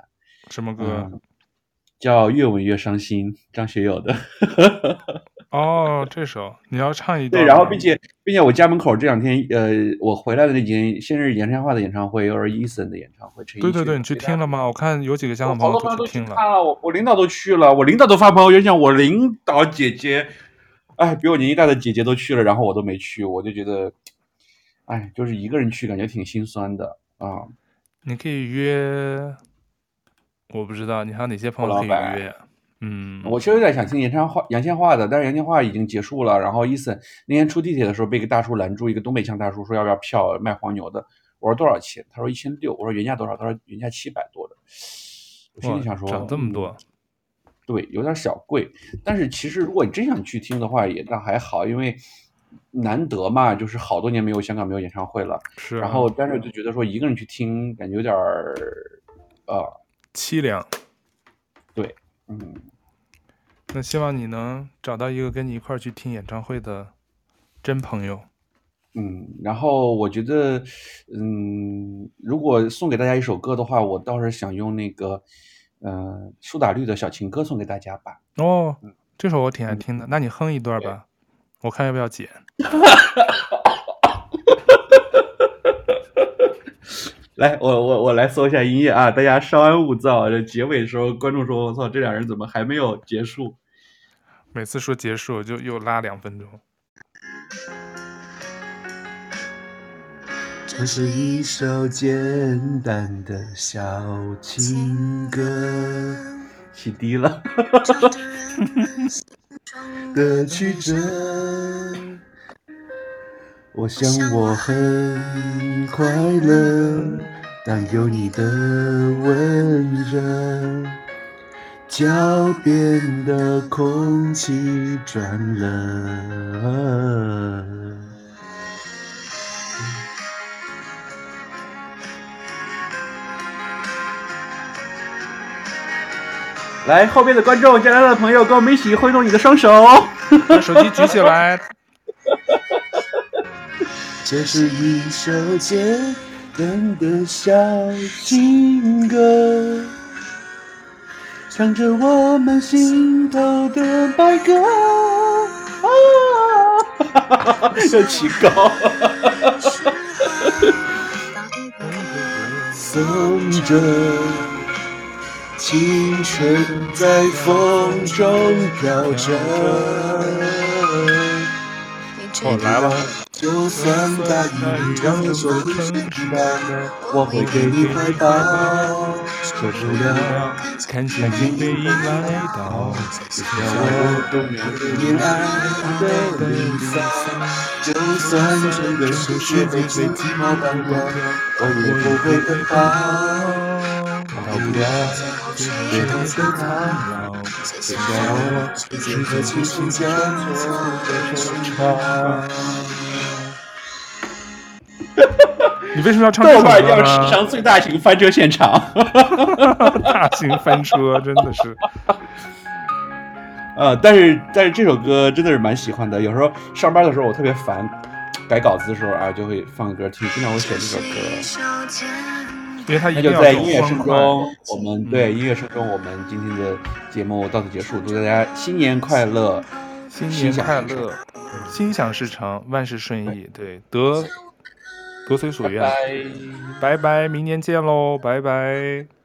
什么歌？嗯、[laughs] 叫《越吻越伤心》，张学友的。[laughs] 哦，这首你要唱一段。对，然后并且并且我家门口这两天，呃，我回来的那几天先是杨千嬅的演唱会，又是 Eason 的演唱会。对对对，你去听了吗？我看有几个香港朋友都去听了。看了，我我领导都去了，我领导都发朋友圈讲我领导姐姐，哎，比我年纪大的姐姐都去了，然后我都没去，我就觉得。哎，就是一个人去，感觉挺心酸的啊。你可以约，我不知道你还有哪些朋友可以约。嗯，我其实有点想听杨千嬅、杨千嬅的，但是杨千嬅已经结束了。然后伊森那天出地铁的时候，被一个大叔拦住，一个东北腔大叔说要不要票卖黄牛的。我说多少钱？他说一千六。我说原价多少？他说原价七百多的。我心里想说，涨这么多。嗯对，有点小贵，但是其实如果你真想去听的话，也倒还好，因为难得嘛，就是好多年没有香港没有演唱会了。是、啊。然后，但是就觉得说一个人去听，感觉有点儿，呃，凄凉。对，嗯。那希望你能找到一个跟你一块儿去听演唱会的真朋友。嗯，然后我觉得，嗯，如果送给大家一首歌的话，我倒是想用那个。嗯，苏打绿的小情歌送给大家吧。哦，这首我挺爱听的，嗯、那你哼一段吧，我看要不要剪。[laughs] 来，我我我来搜一下音乐啊，大家稍安勿躁。这结尾的时候，观众说：“我操，这两人怎么还没有结束？”每次说结束就又拉两分钟。这是一首简单的小情歌，起低了，[laughs] 的曲折。我想我很快乐，当有你的温热，脚边的空气转了。来，后边的观众、进来的朋友，跟我们一起挥动你的双手，把手机举起来。这是一首简单的小情歌，唱着我们心头的白鸽。啊，哈哈哈哈，要起高。[laughs] 送着。青春在风中飘着，我来了。就算大雨让我受困，我会给你怀抱。受不了，看见你背影来到，让我动了恋爱的离骚。就算整个世界被寂寞绑住，我也不会奔跑。逃不了。别再说他了，别叫我只和轻轻交错的收场。你为什么要唱这首歌？豆瓣要史上最大型翻车现场，大型翻车真的是。呃，但是但是这首歌真的是蛮喜欢的。有时候上班的时候我特别烦，改稿子的时候啊，就会放歌听，经常会选这首歌。因为他那就在音乐声中，我们对音乐声中，我们今天的节目到此结束。祝大家新年快乐，新年快乐，心想事成，万事顺意，对，得得随所愿。拜拜，明年见喽，拜拜。